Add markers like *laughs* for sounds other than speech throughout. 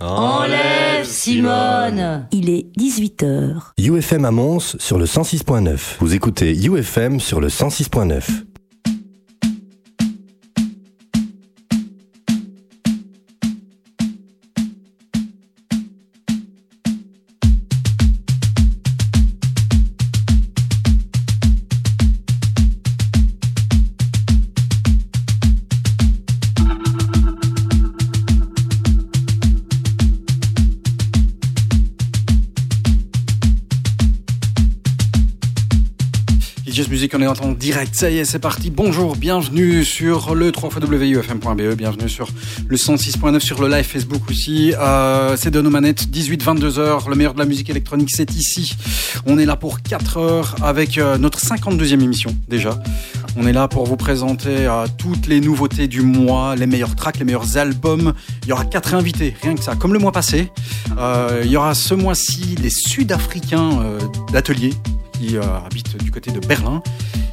Enlève Enlève, Simone Il est 18h. UFM à Mons sur le 106.9. Vous écoutez UFM sur le 106.9. direct. Ça y est, c'est parti. Bonjour, bienvenue sur le 3xwufm.be, bienvenue sur le 106.9 sur le live Facebook aussi. Euh, c'est de nos manettes, 18-22h, le meilleur de la musique électronique, c'est ici. On est là pour 4 heures avec euh, notre 52e émission déjà. On est là pour vous présenter euh, toutes les nouveautés du mois, les meilleurs tracks, les meilleurs albums. Il y aura quatre invités, rien que ça, comme le mois passé. Il y aura ce mois-ci les Sud-Africains d'atelier qui euh, habite du côté de Berlin.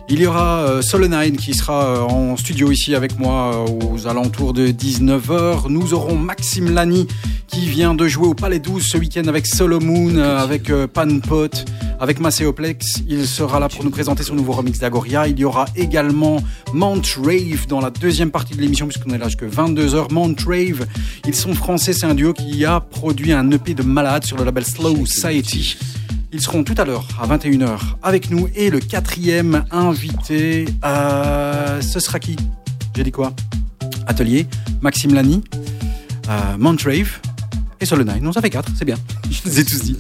Il y aura euh, Solonine qui sera euh, en studio ici avec moi aux alentours de 19h. Nous aurons Maxime Lani qui vient de jouer au Palais 12 ce week-end avec Solomon, avec Panpot, avec Macéoplex. Il sera là pour nous présenter son nouveau remix d'Agoria. Il y aura également Mount Rave dans la deuxième partie de l'émission puisqu'on est là jusqu'à 22h. Mount Rave, ils sont français, c'est un duo qui a produit un EP de malade sur le label Slow Society. Ils seront tout à l'heure à 21h avec nous et le quatrième invité, euh, ce sera qui? J'ai dit quoi? Atelier, Maxime Lani, euh, Montrave, et sur le Nine. Non, ça fait 4, c'est bien. *laughs* Je les ai tous dit.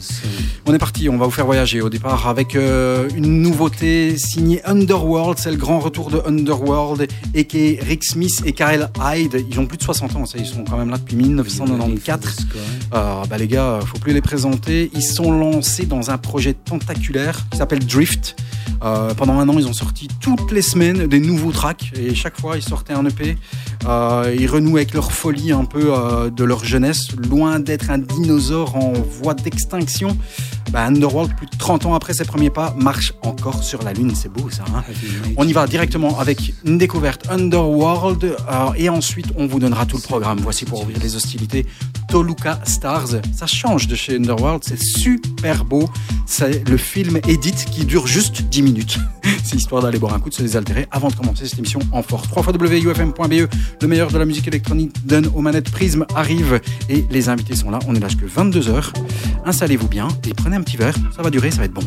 On est parti, on va vous faire voyager au départ avec euh, une nouveauté signée Underworld. C'est le grand retour de Underworld et qui Rick Smith et Karel Hyde. Ils ont plus de 60 ans, ça, ils sont quand même là depuis 1994. Euh, bah, les gars, faut plus les présenter. Ils sont lancés dans un projet tentaculaire qui s'appelle Drift. Euh, pendant un an, ils ont sorti toutes les semaines des nouveaux tracks et chaque fois, ils sortaient un EP. Euh, ils renouent avec leur folie un peu de leur jeunesse, loin d'être un dinosaure en voie d'extinction. Bah, Underworld, plus de 30 ans après ses premiers pas, marche encore sur la Lune. C'est beau ça. Hein on y va directement avec une découverte Underworld euh, et ensuite on vous donnera tout le programme. Voici pour ouvrir les hostilités Toluca Stars. Ça change de chez Underworld, c'est super beau. C'est le film Edit qui dure juste 10 minutes. *laughs* c'est histoire d'aller boire un coup, de se désaltérer avant de commencer cette émission en force. 3 wufm.be, le meilleur de la musique électronique donne aux manettes Prism arrive et les invités sont là. On est là jusqu'à 22h. Installez-vous bien et prenez un petit verre. Ça va durer, ça va être bon.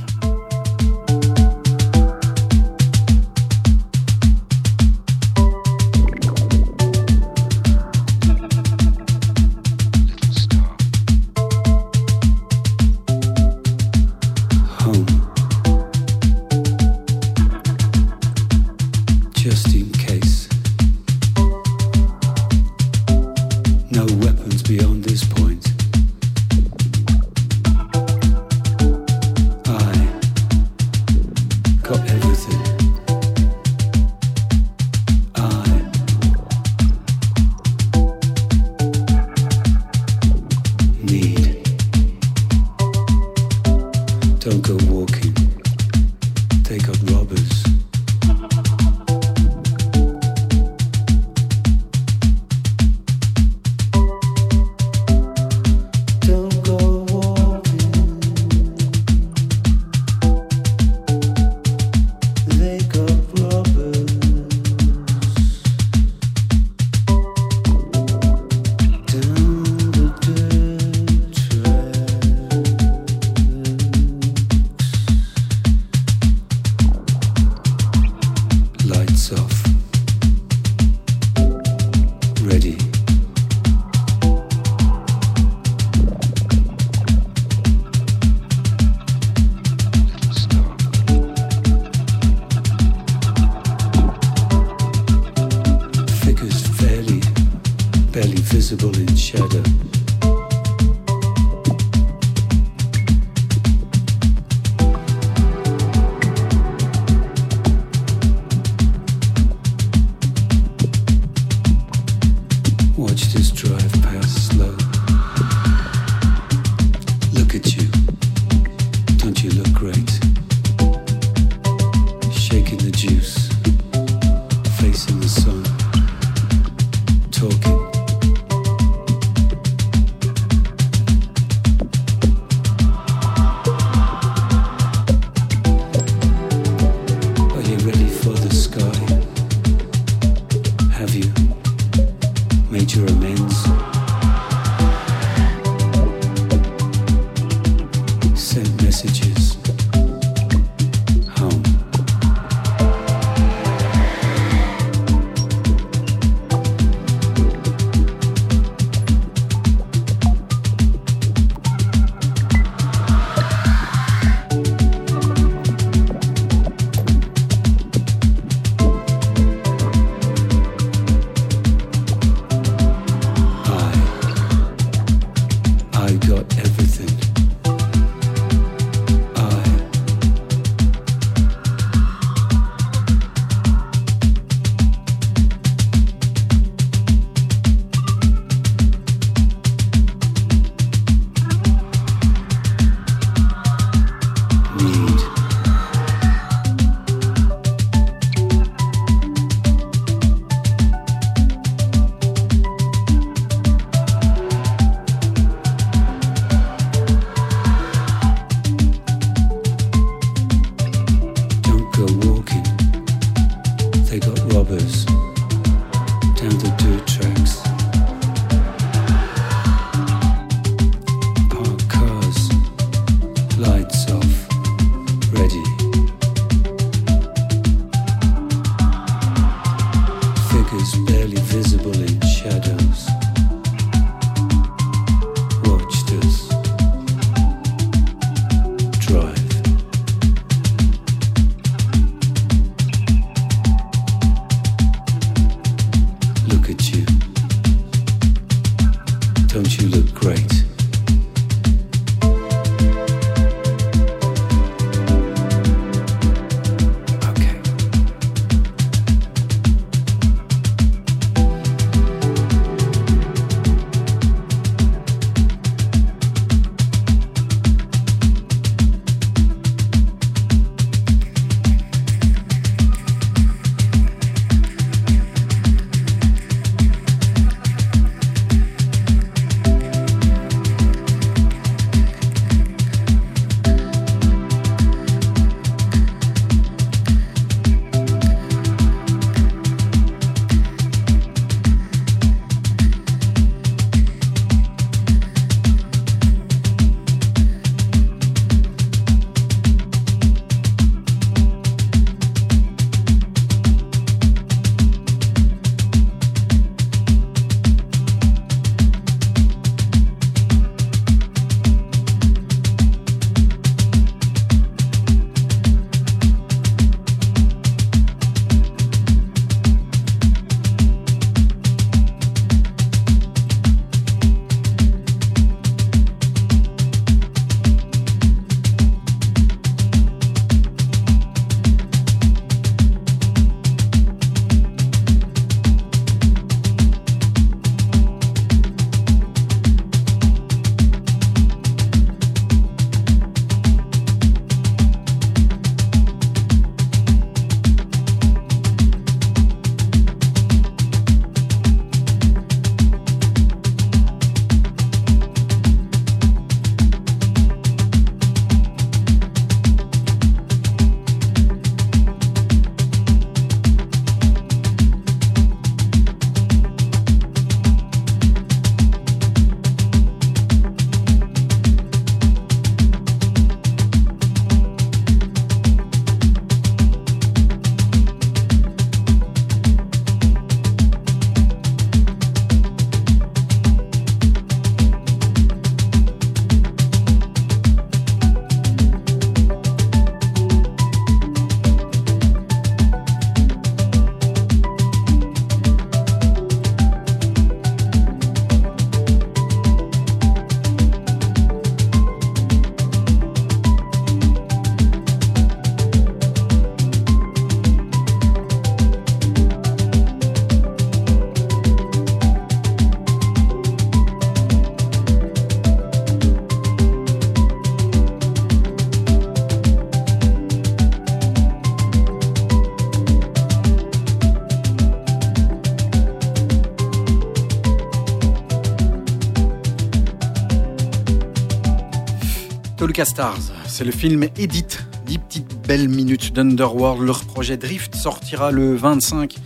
C'est le film Edit, 10 petites belles minutes d'Underworld. Leur projet Drift sortira le 25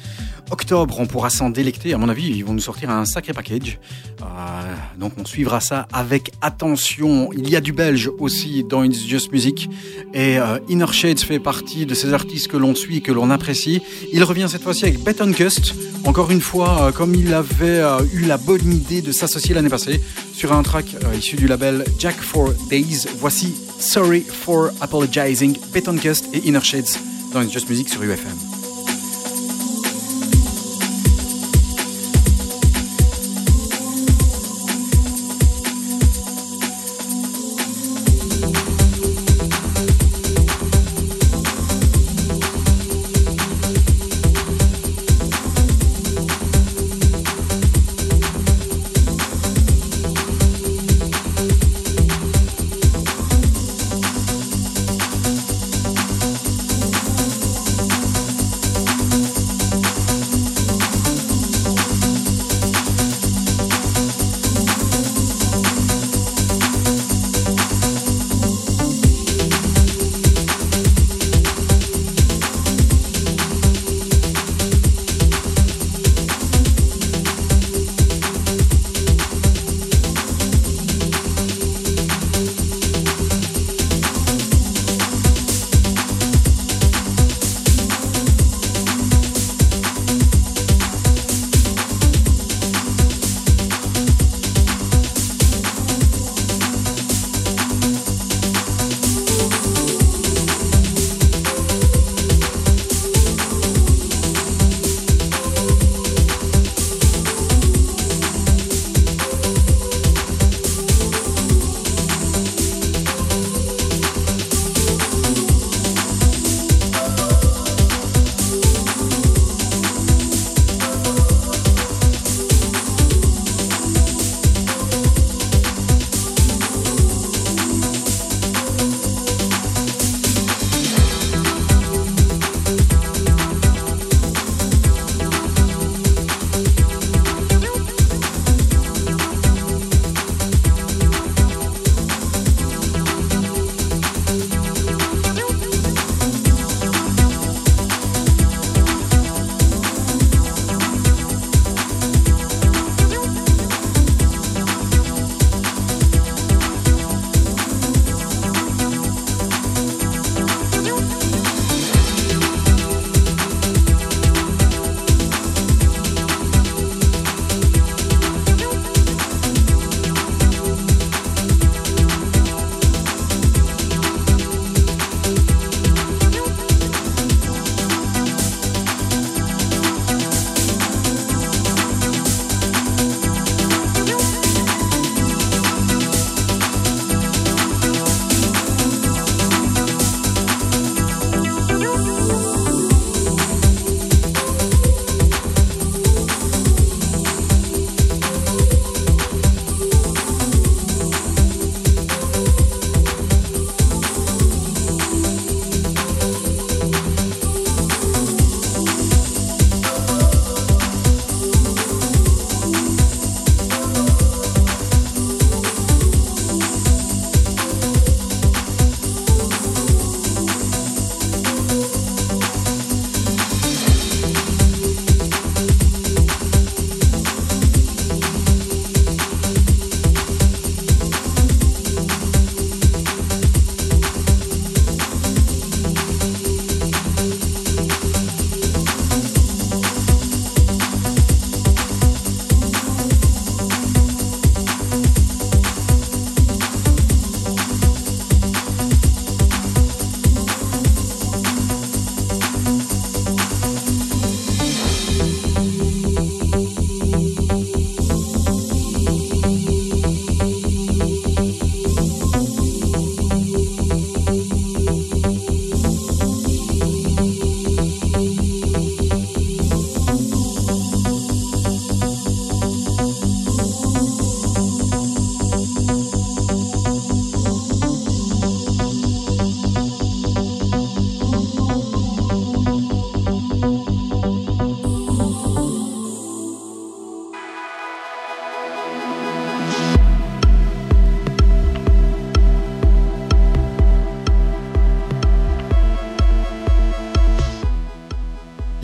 octobre. On pourra s'en délecter. À mon avis, ils vont nous sortir un sacré package. Euh, donc on suivra ça avec attention. Il y a du belge aussi dans It's Just Music. Et euh, Inner Shades fait partie de ces artistes que l'on suit, que l'on apprécie. Il revient cette fois-ci avec Beton Cust. Encore une fois, euh, comme il avait eu la bonne idée de s'associer l'année passée sur un track issu du label Jack for Days. Voici Sorry for Apologizing, Beton et Inner Shades dans Just Music sur UFM.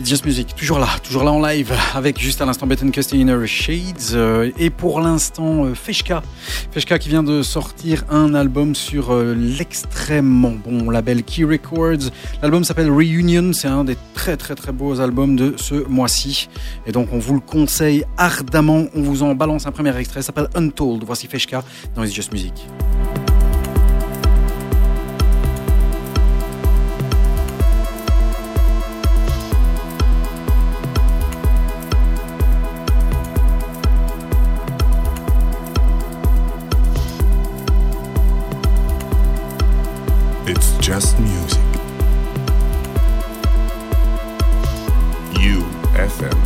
Just Music, toujours là, toujours là en live, avec juste à l'instant Betten Inner Shades. Euh, et pour l'instant, euh, Feshka. Feshka qui vient de sortir un album sur euh, l'extrêmement bon label Key Records. L'album s'appelle Reunion, c'est un des très très très beaux albums de ce mois-ci. Et donc on vous le conseille ardemment. On vous en balance un premier extrait, s'appelle Untold. Voici Feshka dans It's Just Music. Just music. UFM.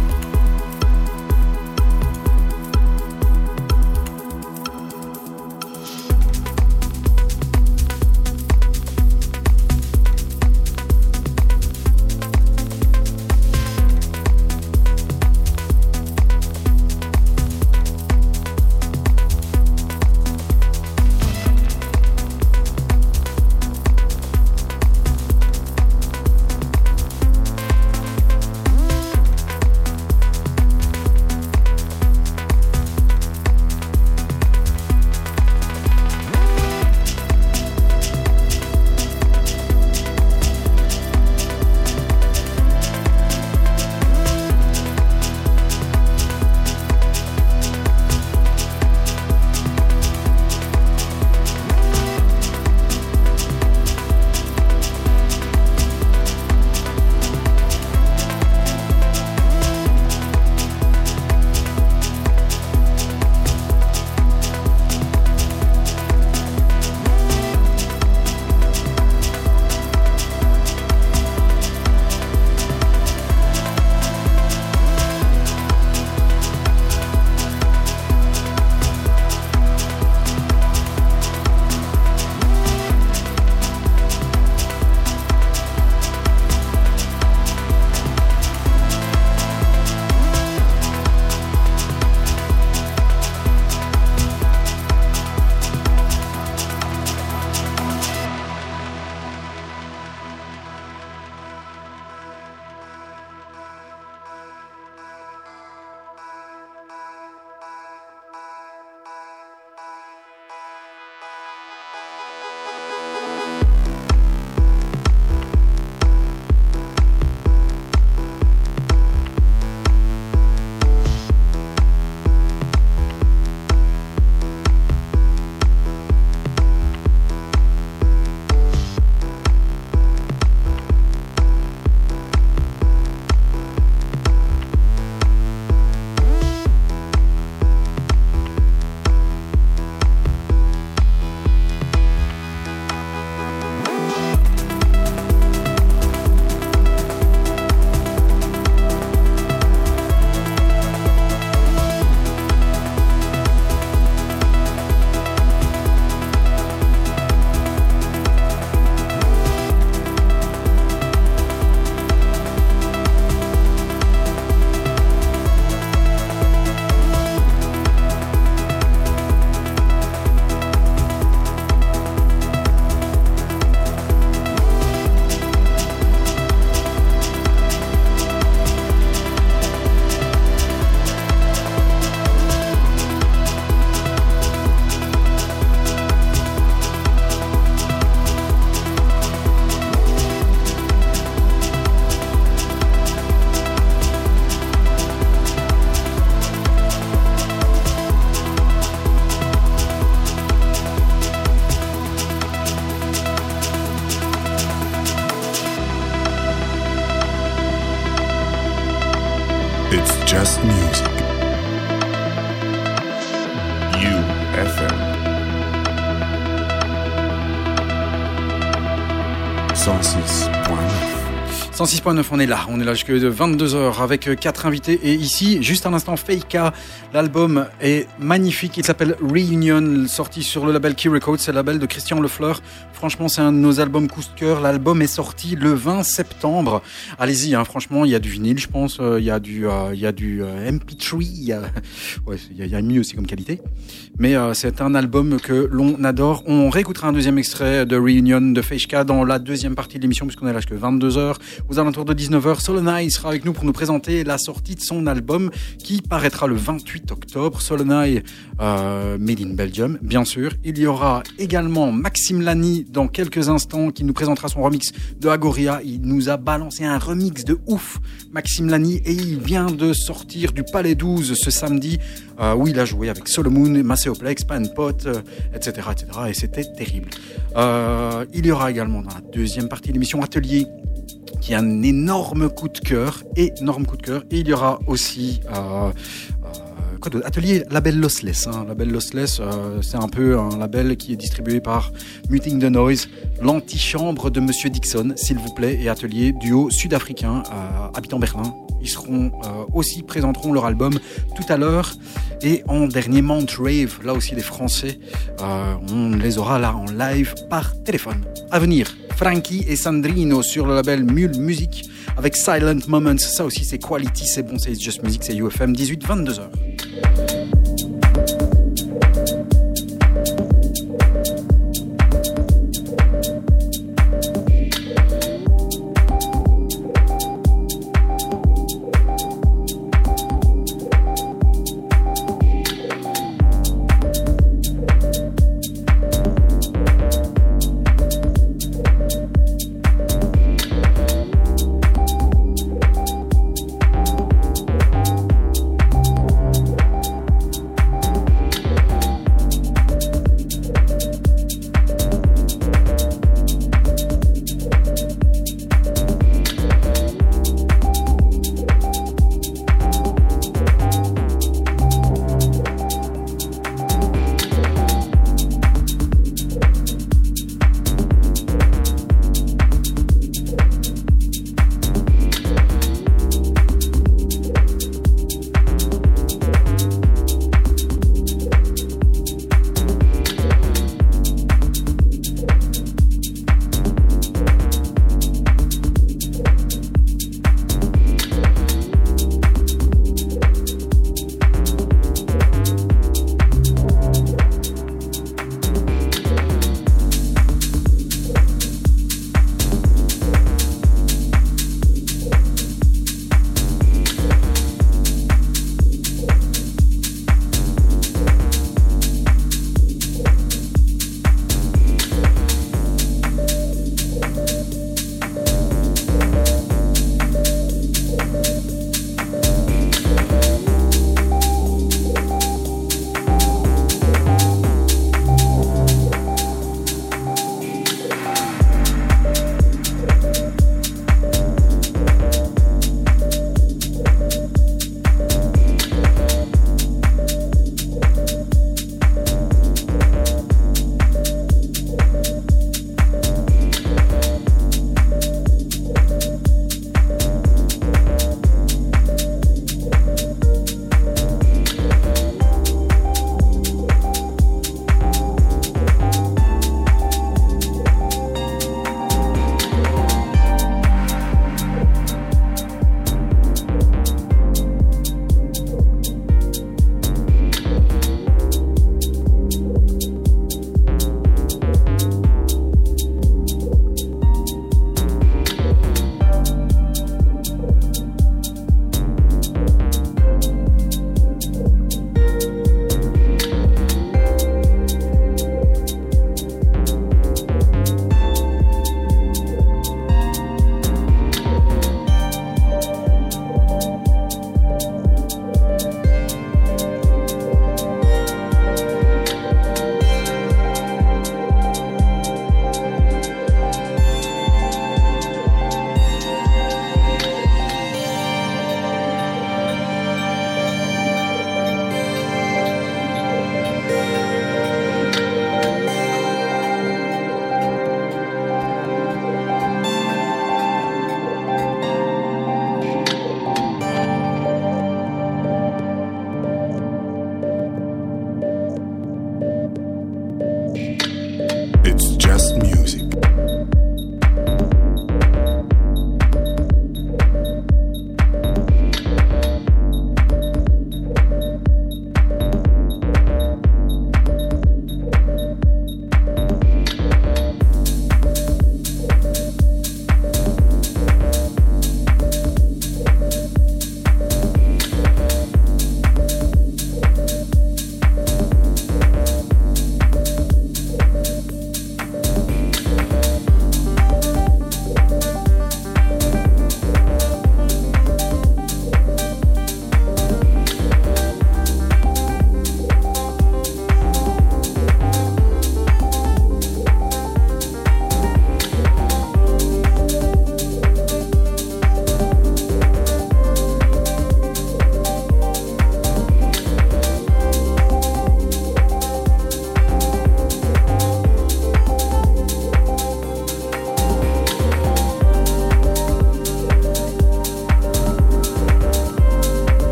On est là. On est là jusqu'à 22h avec euh, quatre invités. Et ici, juste un instant, Feika. L'album est magnifique. Il s'appelle Reunion, sorti sur le label Key Records. C'est le label de Christian Lefleur. Franchement, c'est un de nos albums coup de cœur. L'album est sorti le 20 septembre. Allez-y, hein, franchement, il y a du vinyle, je pense. Euh, il y a du, euh, y a du MP3. Il y a, *laughs* ouais, y a mieux aussi comme qualité. Mais c'est un album que l'on adore. On réécoutera un deuxième extrait de Reunion de Feika dans la deuxième partie de l'émission, puisqu'on est là jusqu'à 22h. aux alentours de 19h, Solonai sera avec nous pour nous présenter la sortie de son album qui paraîtra le 28 octobre. Solonai, euh, Made in Belgium, bien sûr. Il y aura également Maxime Lani dans quelques instants qui nous présentera son remix de Agoria. Il nous a balancé un remix de ouf, Maxime Lani, et il vient de sortir du Palais 12 ce samedi euh, où il a joué avec Solomon, Macéoplex, Panpot, etc., etc. Et c'était terrible. Euh, il y aura également dans la deuxième partie de l'émission Atelier qui a un énorme coup de cœur, énorme coup de cœur. Et il y aura aussi euh, Atelier label Lossless. Hein. Label Lossless, euh, c'est un peu un label qui est distribué par Muting the Noise, l'antichambre de Monsieur Dixon, s'il vous plaît, et Atelier duo sud-africain, euh, habitant Berlin. Ils seront euh, aussi présenteront leur album tout à l'heure. Et en dernier Mount Rave, là aussi les Français, on les aura là en live par téléphone. À venir, Frankie et Sandrino sur le label Mule Music avec Silent Moments. Ça aussi c'est quality, c'est bon, c'est Just Music, c'est UFM 18-22h.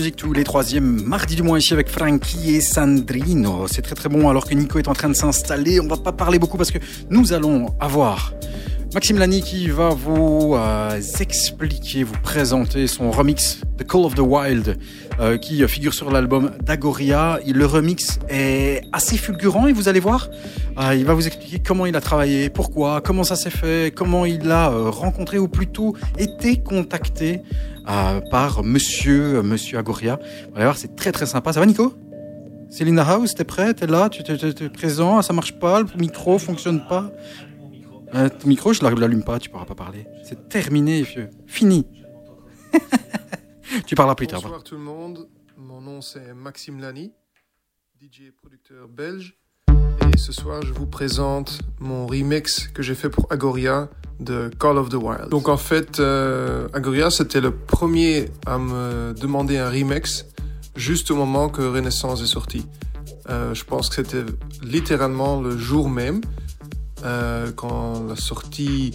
Tous les troisièmes mardis du mois ici avec Frankie et Sandrino. C'est très très bon alors que Nico est en train de s'installer. On va pas parler beaucoup parce que nous allons avoir Maxime Lani qui va vous euh, expliquer, vous présenter son remix The Call of the Wild euh, qui figure sur l'album d'Agoria. Le remix est assez fulgurant et vous allez voir, euh, il va vous expliquer comment il a travaillé, pourquoi, comment ça s'est fait, comment il a rencontré ou plutôt été contacté par Monsieur Monsieur Agoria. Vous allez voir, c'est très très sympa. Ça va Nico? Céline House, t'es prêt? T'es là? Tu es présent? Ça marche pas? Le micro fonctionne pas? Euh, ton micro, je l'allume pas, tu pourras pas parler. C'est terminé, vieux. Fini. *laughs* tu parleras plus tard. Bonsoir tout le monde. Mon nom c'est Maxime Lani, DJ producteur belge. Et ce soir, je vous présente mon remix que j'ai fait pour Agoria de Call of the Wild. Donc en fait, euh, Agoria, c'était le premier à me demander un remix juste au moment que Renaissance est sorti. Euh, je pense que c'était littéralement le jour même. Euh, quand la sortie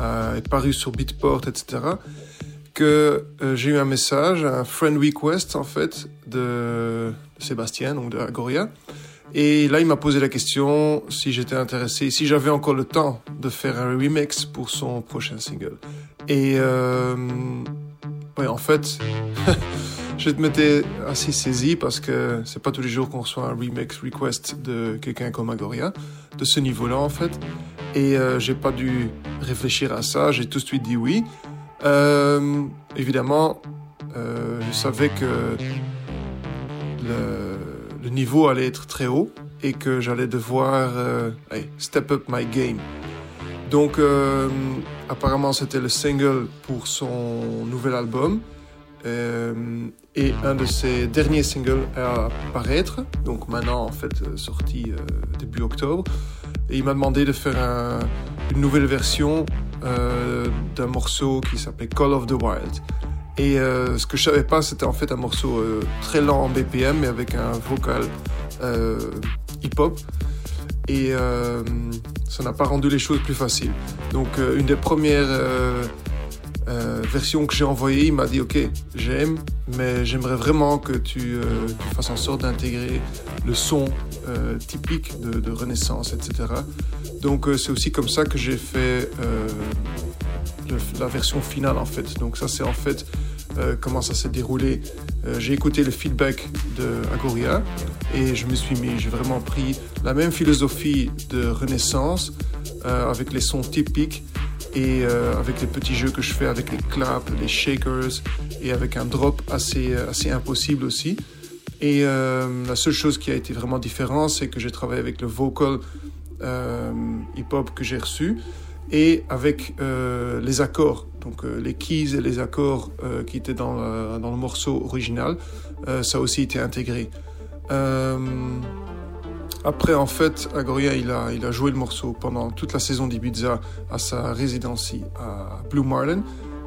est parue sur Beatport, etc., que j'ai eu un message, un friend request en fait de, Sébastien, donc de Agoria. Et là, il m'a posé la question si j'étais intéressé, si j'avais encore le temps de faire un remix pour son prochain single. Et euh, ouais, en fait, *laughs* je m'étais assez saisi parce que c'est pas tous les jours qu'on reçoit un remix request de quelqu'un comme Agoria, de ce niveau-là en fait. Et euh, j'ai pas dû réfléchir à ça, j'ai tout de suite dit oui. Euh, évidemment, euh, je savais que le, le, niveau allait être très haut et que j'allais devoir euh, step up my game. Donc, euh, apparemment, c'était le single pour son nouvel album. Euh, et un de ses derniers singles à apparaître, donc maintenant en fait sorti début octobre. Il m'a demandé de faire un, une nouvelle version d'un morceau qui s'appelait Call of the Wild. Et euh, ce que je savais pas, c'était en fait un morceau euh, très lent en BPM, mais avec un vocal hip-hop. Et ça n'a pas rendu les choses plus faciles. Donc une des premières euh, version que j'ai envoyée, il m'a dit ok, j'aime, mais j'aimerais vraiment que tu, euh, fasses en sorte d'intégrer le son euh, typique de, Renaissance, etc. Donc euh, c'est aussi comme ça que j'ai fait euh, la version finale en fait. Donc ça c'est en fait euh, comment ça s'est déroulé. j'ai écouté le feedback de Agoria et je me suis mis, j'ai vraiment pris la même philosophie de Renaissance avec les sons typiques et euh, avec les petits jeux que je fais avec les claps, les shakers et avec un drop assez, euh, assez impossible aussi. Et euh, la seule chose qui a été vraiment différente, c'est que j'ai travaillé avec le vocal euh, hip-hop que j'ai reçu et avec euh, les accords, donc euh, les keys et les accords qui étaient dans dans le morceau original, ça a aussi été intégré. Après, en fait, Agoria, il a, il a joué le morceau pendant toute la saison d'Ibiza à sa résidence à Blue Marlin.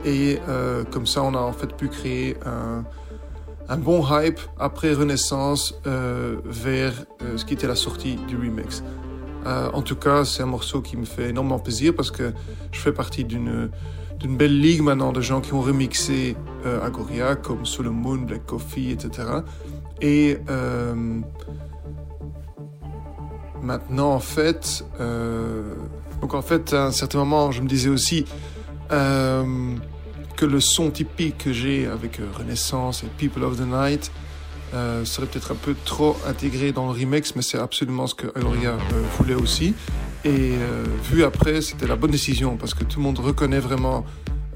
Et euh, comme ça, on a en fait pu créer un, un bon hype après Renaissance euh, vers euh, ce qui était la sortie du remix. Euh, en tout cas, c'est un morceau qui me fait énormément plaisir parce que je fais partie d'une d'une belle ligue maintenant de gens qui ont remixé euh, Agoria comme Solomon, Black Coffee, etc. Et euh, Maintenant, en fait, donc en fait, à un certain moment, je me disais aussi que le son typique que j'ai avec Renaissance et People of the Night euh, serait peut-être un peu trop intégré dans le remix, mais c'est absolument ce que Agoria euh, voulait aussi. Et euh, vu après, c'était la bonne décision parce que tout le monde reconnaît vraiment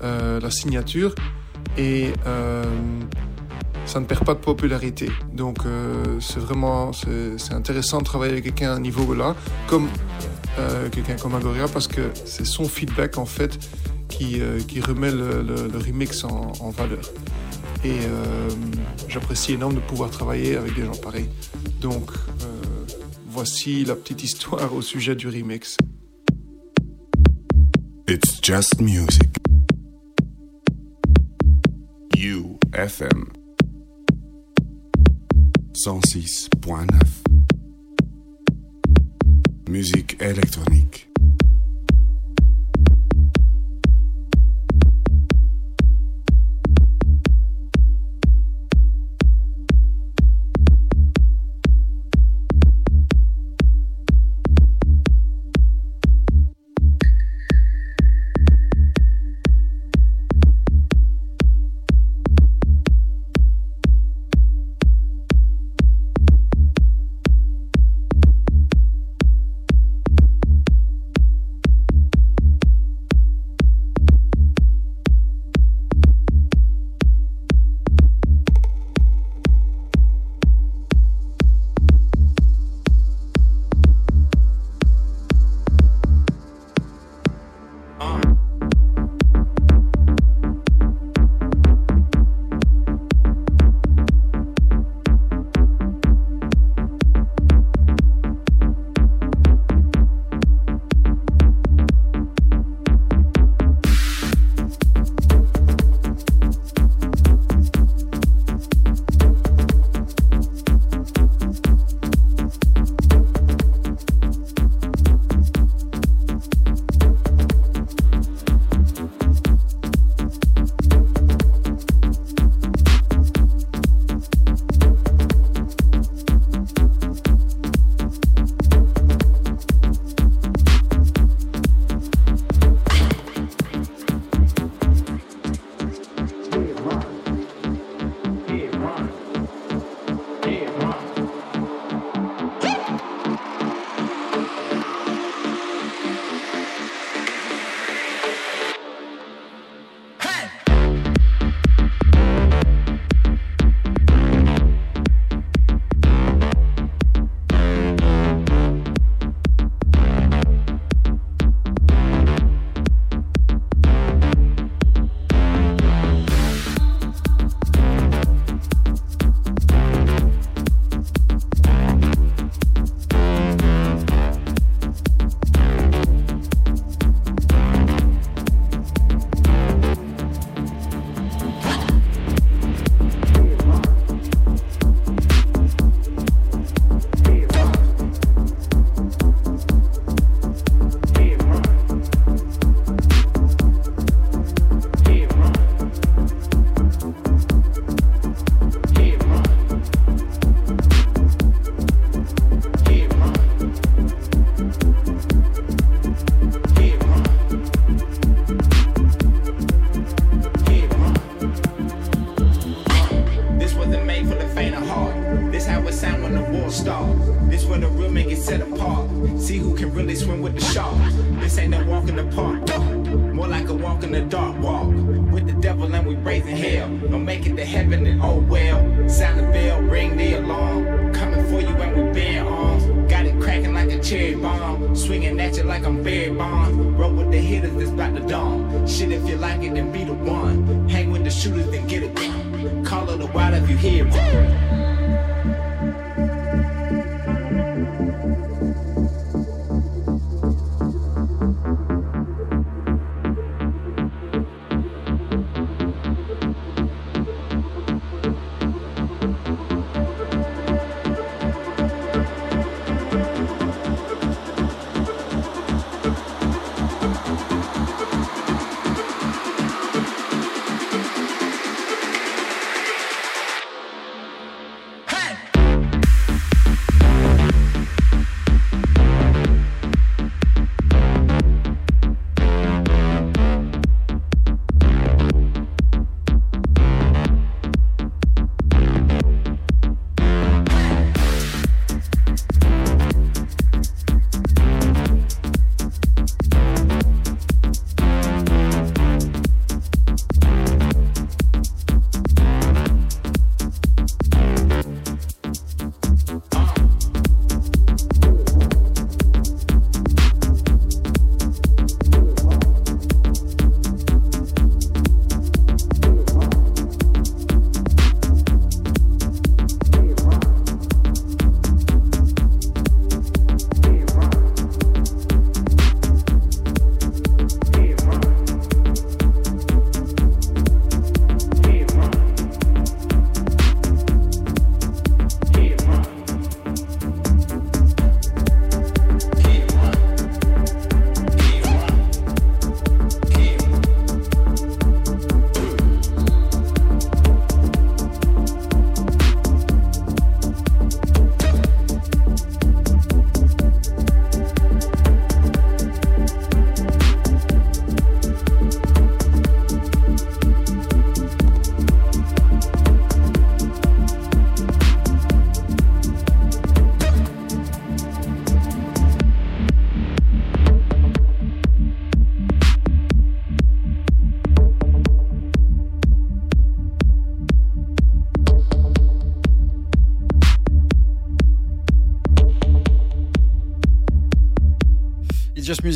la signature et ça ne perd pas de popularité. Donc euh, c'est vraiment c'est intéressant de travailler avec quelqu'un à un niveau là, comme euh, quelqu'un comme parce que c'est son feedback en fait qui, euh, qui remet le, remix en, valeur. Et euh, j'apprécie énormément de pouvoir travailler avec des gens pareils. Donc euh, voici la petite histoire au sujet du remix. It's just music. UFM 106.9 Musique électronique.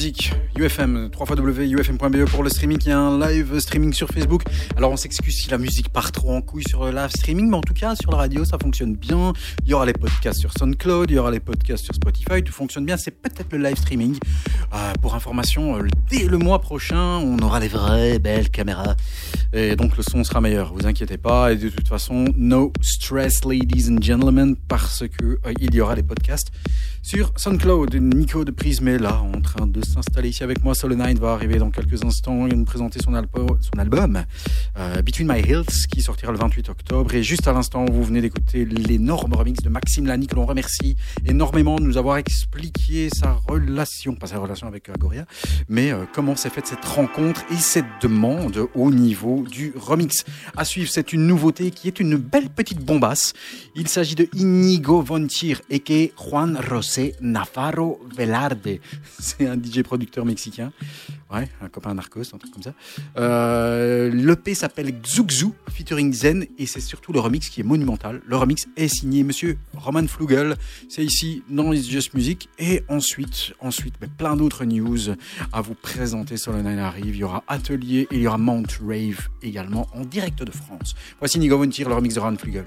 Music, UFM, 3 ufm.be pour le streaming. Il y a un live streaming sur Facebook. Alors on s'excuse si la musique part trop en couille sur le live streaming, mais en tout cas sur la radio ça fonctionne bien. Il y aura les podcasts sur SoundCloud, il y aura les podcasts sur Spotify, tout fonctionne bien. C'est peut-être le live streaming. Euh, pour information, euh, dès le mois prochain, on aura les vraies belles caméras. Et donc le son sera meilleur, vous inquiétez pas. Et de toute façon, no stress, ladies and gentlemen, parce que euh, il y aura les podcasts sur SoundCloud. Nico de Prisme est là, de s'installer ici avec moi. Solo Night va arriver dans quelques instants. Va nous présenter son, album euh, Between My Hills qui sortira le 28 octobre. Et juste à l'instant, vous venez d'écouter l'énorme remix de Maxime Lani que l'on remercie énormément de nous avoir expliqué sa relation, pas sa relation avec Agoria, mais euh, comment s'est faite cette rencontre et cette demande au niveau du remix. À suivre, c'est une nouveauté qui est une belle petite bombasse. Il s'agit de Inigo Vontir et Juan Rosé c'est Navarro Velarde. *laughs* C'est *laughs* un DJ producteur mexicain. Ouais, un copain narcos, un truc comme ça. Euh, L'EP s'appelle Xuxu, featuring Zen, et c'est surtout le remix qui est monumental. Le remix est signé Monsieur Roman Flugel. C'est ici dans It's Just Music. Et ensuite, ensuite, plein d'autres news à vous présenter sur le Nine Arrive. Il y aura Atelier et il y aura Mount Rave également en direct de France. Voici Nigo Vontir, le remix de Roman Flugel.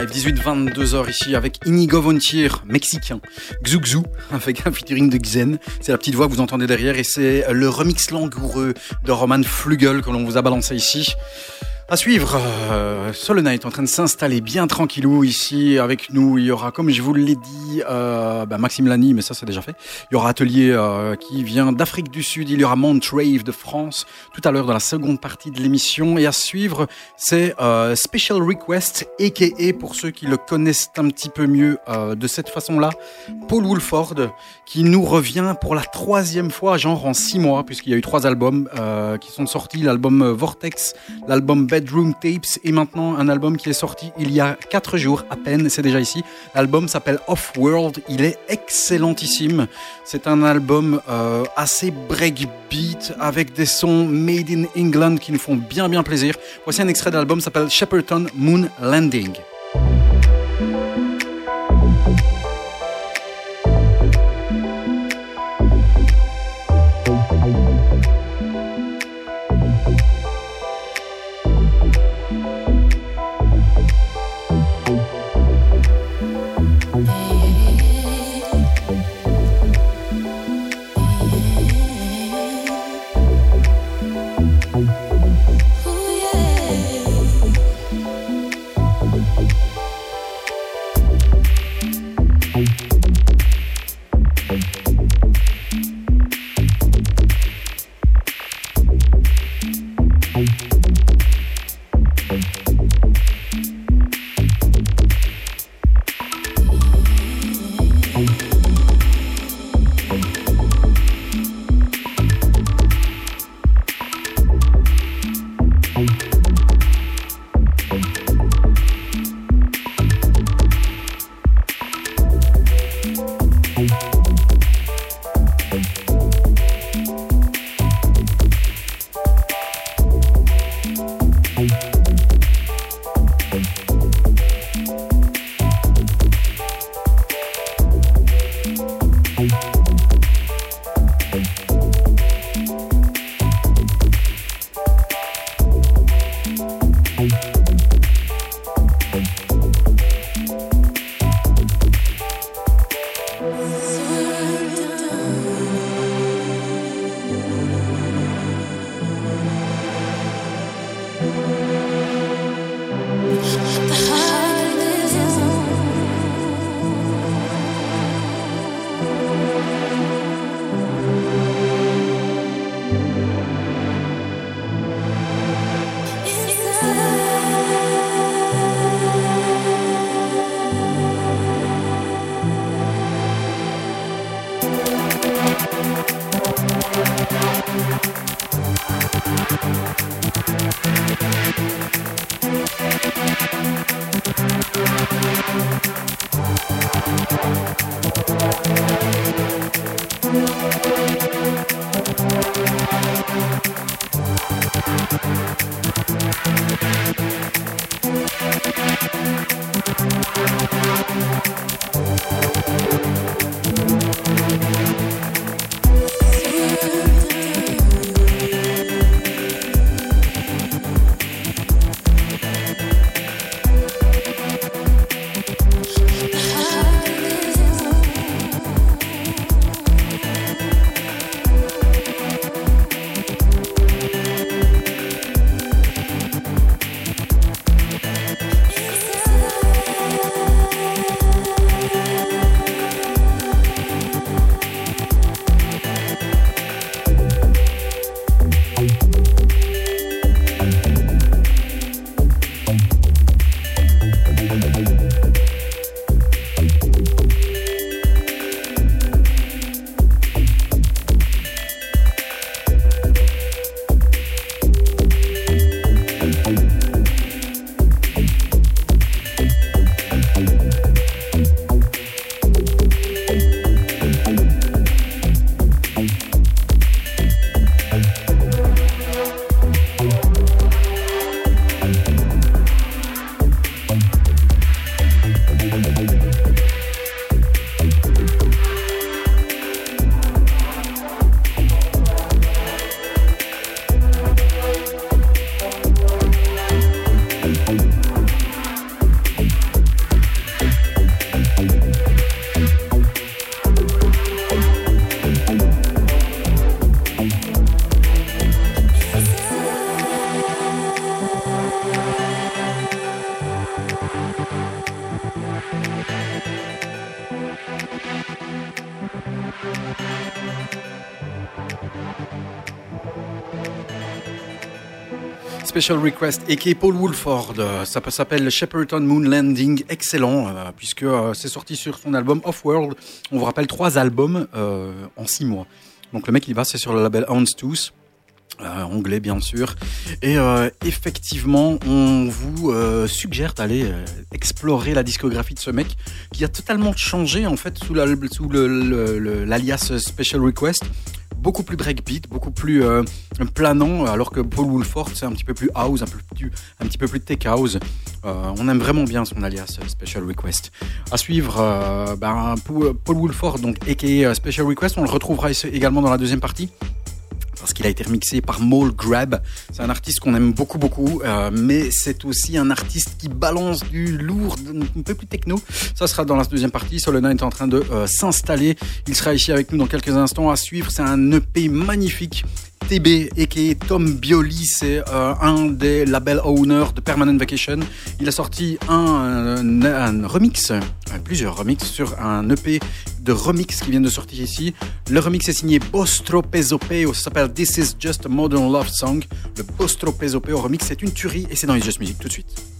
Live, 18-22h ici avec Inigo Vontier, mexicain, Xu avec un featuring de Xen. C'est la petite voix que vous entendez derrière et c'est le remix langoureux de Roman Flugel que l'on vous a balancé ici. À suivre, euh, Night en train de s'installer bien tranquillou ici avec nous. Il y aura, comme je vous l'ai dit, euh, bah, Maxime Lani, mais ça c'est déjà fait. Il y aura Atelier euh, qui vient d'Afrique du Sud. Il y aura Montrave de France tout à l'heure dans la seconde partie de l'émission. Et à suivre, c'est euh, Special Request, a.k.a. pour ceux qui le connaissent un petit peu mieux de cette façon-là, Paul Woolford qui nous revient pour la troisième fois, genre en six mois, puisqu'il y a eu trois albums qui sont sortis. L'album Vortex, l'album Bedroom Tapes et maintenant un album qui est sorti il y a quatre jours à peine, c'est déjà ici. L'album s'appelle Off-World, il est excellentissime. C'est un album euh, assez breakbeat avec des sons made in England qui nous font bien bien plaisir. Voici un extrait d'album s'appelle Shepperton Moon Landing. Bye. Special Request et qui est Paul Woolford. Ça s'appelle Shepperton Moon Landing, excellent euh, puisque euh, c'est sorti sur son album Off World. On vous rappelle trois albums euh, en six mois. Donc le mec il va c'est sur le label Houndstooth. Euh, anglais bien sûr. Et euh, effectivement, on vous euh, suggère d'aller explorer la discographie de ce mec qui a totalement changé en fait sous l'alias sous Special Request. Beaucoup plus breakbeat, beaucoup plus planant, alors que Paul Woolford c'est un petit peu plus house, un, peu petit peu plus tech house. On aime vraiment bien son alias Special Request. À suivre, ben, Paul Woolford, donc aka Special Request, on le retrouvera également dans la deuxième partie parce qu'il a été remixé par Mole Grab. C'est un artiste qu'on aime beaucoup, beaucoup, euh, mais c'est aussi un artiste qui balance du lourd, un peu plus techno. Ça sera dans la deuxième partie. Solena est en train de euh, s'installer. Il sera ici avec nous dans quelques instants à suivre. C'est un EP magnifique. TB et qui est Tom Bioli, c'est euh, un des labels owners de Permanent Vacation. Il a sorti un, un remix, euh, plusieurs remixes sur un EP de remix qui vient de sortir ici. Le remix est signé Bostro Pesopeo, ça s'appelle This is Just a Modern Love Song. Le Bostro Pesopeo remix, c'est une tuerie et c'est dans les Just Music tout de suite.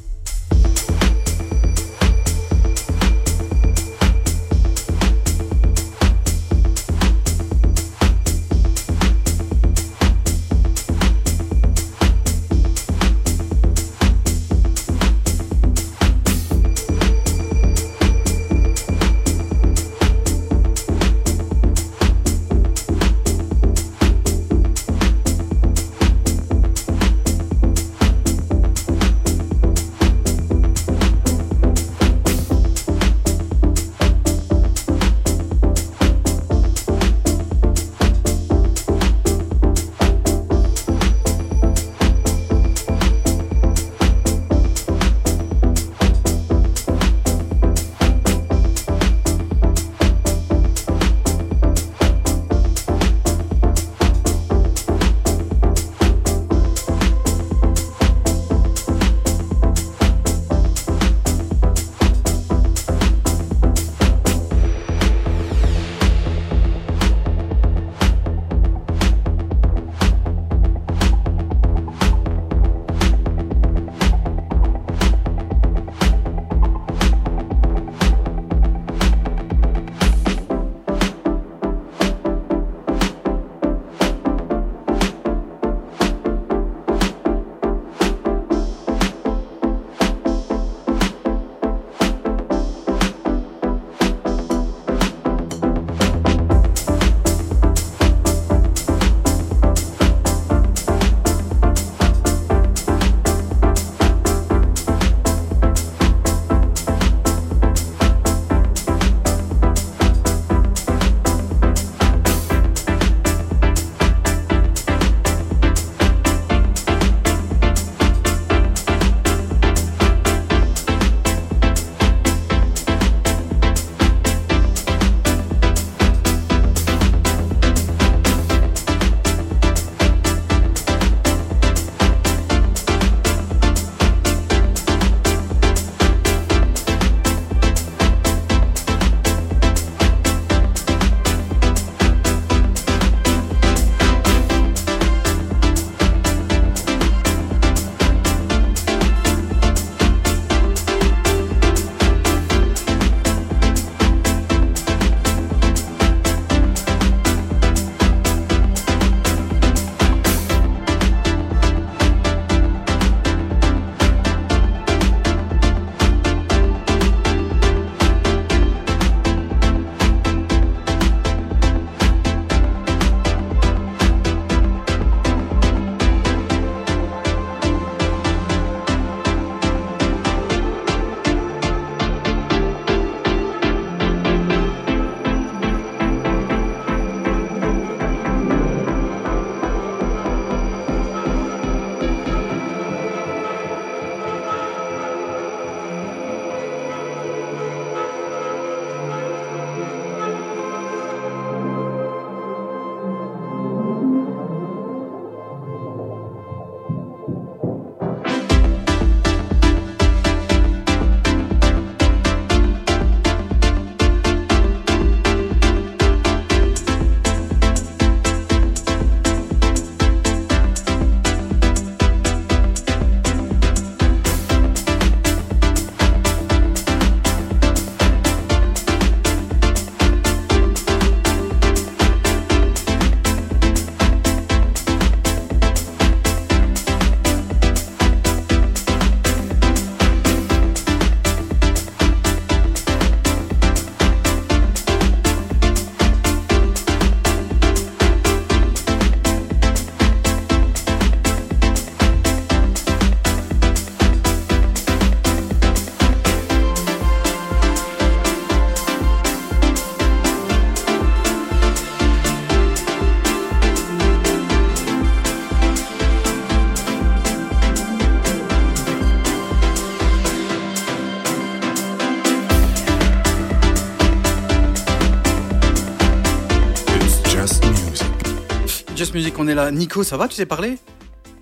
Just Music, on est là. Nico, ça va Tu sais parler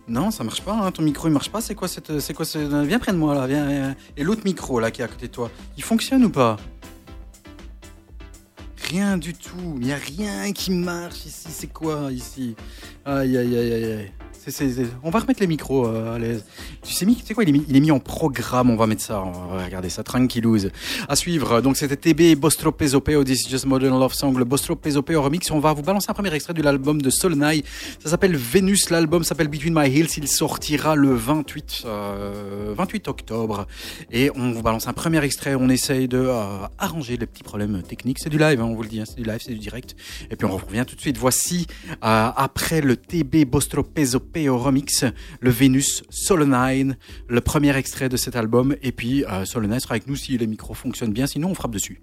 Non, ça marche pas. hein, Ton micro, il marche pas. C'est quoi cette, c'est quoi ce- Viens près de moi là. Viens. Et l'autre micro là qui est à côté de toi, il fonctionne ou pas? Rien du tout. Il y a rien qui marche ici. C'est quoi ici? Aïe aïe aïe aïe aïe. On va remettre les micros euh, à l'aise. Sais, mis- quoi il est, mis, il est mis en programme. On va mettre ça. On va regarder ça tranquillouse. À suivre. Donc c'était TB Bostro Pesopeo. This is just modern love song. Le Bostro Pesopeo remix. On va vous balancer un premier extrait de l'album de Solnai. Ça s'appelle Vénus. L'album s'appelle Between My Hills. Il sortira le 28, euh, 28 octobre. Et on vous balance un premier extrait. On essaye de euh, arranger les petits problèmes techniques. C'est du live, hein, on vous le dit. hein, c'est du live, c'est du direct. Et puis on revient tout de suite. Voici, euh, après le TB Bostro Pesopeo remix, le Vénus Le premier extrait de cet album. Et puis euh, sera avec nous si les micros fonctionnent bien. Sinon, on frappe dessus.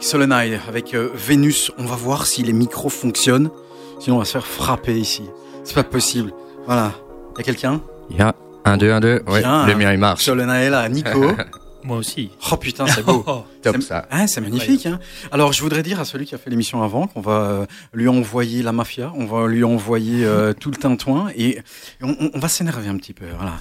Solenoid avec euh, Vénus. On va voir si les micros fonctionnent. Sinon, on va se faire frapper ici. C'est pas possible. Voilà. Y a quelqu'un? Il y a 1, 2, 1, 2. Ouais, Bien. le mien il marche. Solenoid est là. Nico. *laughs* Moi aussi. oh putain, c'est beau. *laughs* Top C'est- ça. Ah, c'est magnifique. Hein. Alors, je voudrais dire à celui qui a fait l'émission avant qu'on va euh, lui envoyer la mafia, on va lui envoyer euh, tout le tintouin et, on- on va s'énerver un petit peu. Voilà.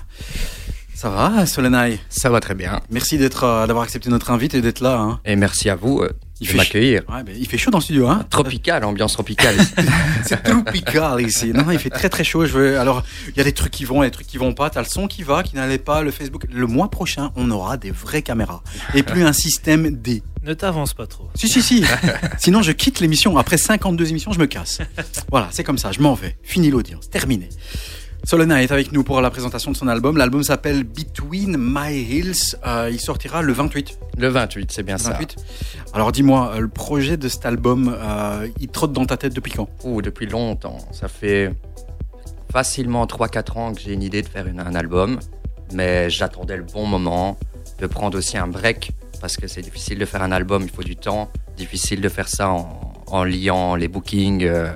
Ça va, Solenai Ça va très bien. Merci d'être, euh, d'avoir accepté notre invite et d'être là. Hein. Et merci à vous euh, Il de fait m'accueillir. Ouais, il fait chaud dans le studio, hein Tropical, ambiance tropicale. *laughs* C'est tropical ici. Non, non, il fait très très chaud. Je veux... Alors, il y a des trucs qui vont, et des trucs qui vont pas. T'as le son qui va, qui n'allait pas. Le Facebook. Le mois prochain, on aura des vraies caméras et plus un système D. Ne t'avance pas trop. Si, si, si. Sinon, je quitte l'émission. Après 52 émissions, je me casse. Voilà, c'est comme ça. Je m'en vais. Fini l'audience. Terminé. Solena est avec nous pour la présentation de son album. L'album s'appelle Between My Hills. Euh, il sortira le 28. le 28, c'est bien ça. 28. Alors dis-moi, euh, le projet de cet album, euh, il trotte dans ta tête depuis quand? Ouh, depuis longtemps. Ça fait facilement 3-4 ans que j'ai une idée de faire une- un album. Mais j'attendais le bon moment de prendre aussi un break. Parce que c'est difficile de faire un album, il faut du temps. Difficile de faire ça en, en liant les bookings. euh,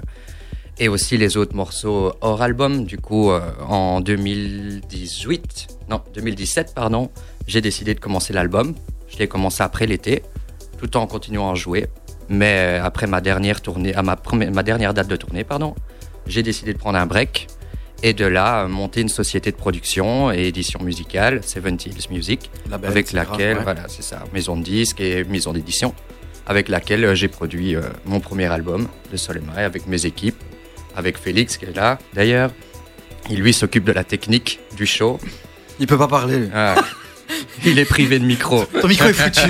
et aussi les autres morceaux hors album. Du coup, euh, en 2018, non, 2017, pardon, j'ai décidé de commencer l'album. Je l'ai commencé après l'été, tout en continuant à jouer. Mais euh, après ma dernière tournée, à ma, première, ma dernière date de tournée, pardon, j'ai décidé de prendre un break et de là euh, monter une société de production et édition musicale, Seven Hills Music, avec laquelle, ouais. voilà, c'est ça, maison de disques et maison d'édition, avec laquelle j'ai produit euh, mon premier album de Soleil avec mes équipes, avec Félix qui est là d'ailleurs. Il lui s'occupe de la technique du show. Il peut pas parler. Ah, *laughs* il est privé de micro. Ton micro est foutu.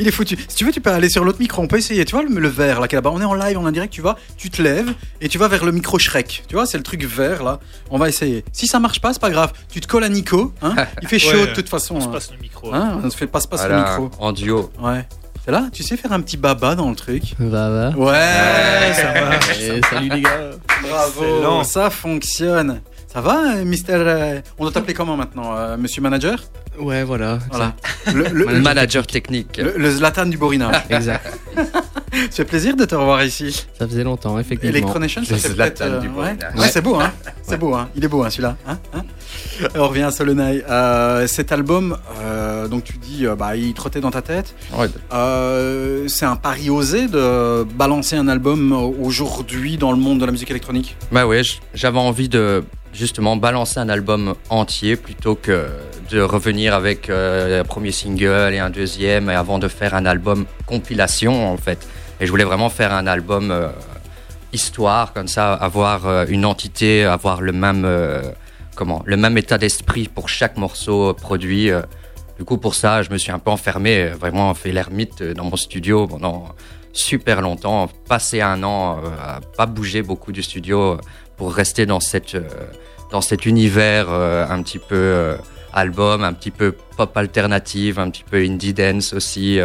Il est foutu. Si tu veux, tu peux aller sur l'autre micro. On peut essayer. Tu vois le, le vert là qui est là-bas. On est en live, on est en direct. Tu vas, tu te lèves et tu vas vers le micro Shrek. Tu vois, c'est le truc vert là. On va essayer. Si ça marche pas, c'est pas grave. Tu te colles à Nico. Hein il fait *laughs* chaud Ouais, de toute façon. On se hein. passe le micro. Hein, on se fait pas se passer Voilà, le micro. en duo. Ouais. Là, tu sais faire un petit baba dans le truc. Va, va. Ouais, ça marche. Eh, salut les gars. Bravo, Excellent. ça fonctionne. Ça va, euh, Mister euh, On doit t'appeler comment maintenant, euh, Monsieur Manager? Ouais, voilà. Voilà. Le, le, Le manager technique. le- le Zlatan du borinage. *laughs* Exact. Ça fait plaisir de te revoir ici. Ça faisait longtemps, effectivement. Electronation, ça Le fait Zlatan peut-être, euh, du ouais. borinage. Ouais, c'est beau, hein. C'est beau, hein. Il est beau, hein, celui-là. Hein Hein On revient à Solenoy. Euh, cet album, euh, donc tu dis, euh, bah, il trottait dans ta tête. Ouais, Euh, c'est un pari osé de balancer un album aujourd'hui dans le monde de la musique électronique? Bah ouais, j'avais envie de justement balancer un album entier plutôt que de revenir avec euh, un premier single et un deuxième et avant de faire un album compilation en fait. Et je voulais vraiment faire un album euh, histoire comme ça, avoir euh, une entité, avoir le même comment, le même état d'esprit pour chaque morceau produit. Du coup, pour ça, je me suis un peu enfermé, vraiment fait l'ermite dans mon studio pendant super longtemps, passé un an à pas bouger beaucoup du studio pour rester dans cette euh, dans cet univers euh, un petit peu euh, album, un petit peu pop alternative, un petit peu indie dance aussi,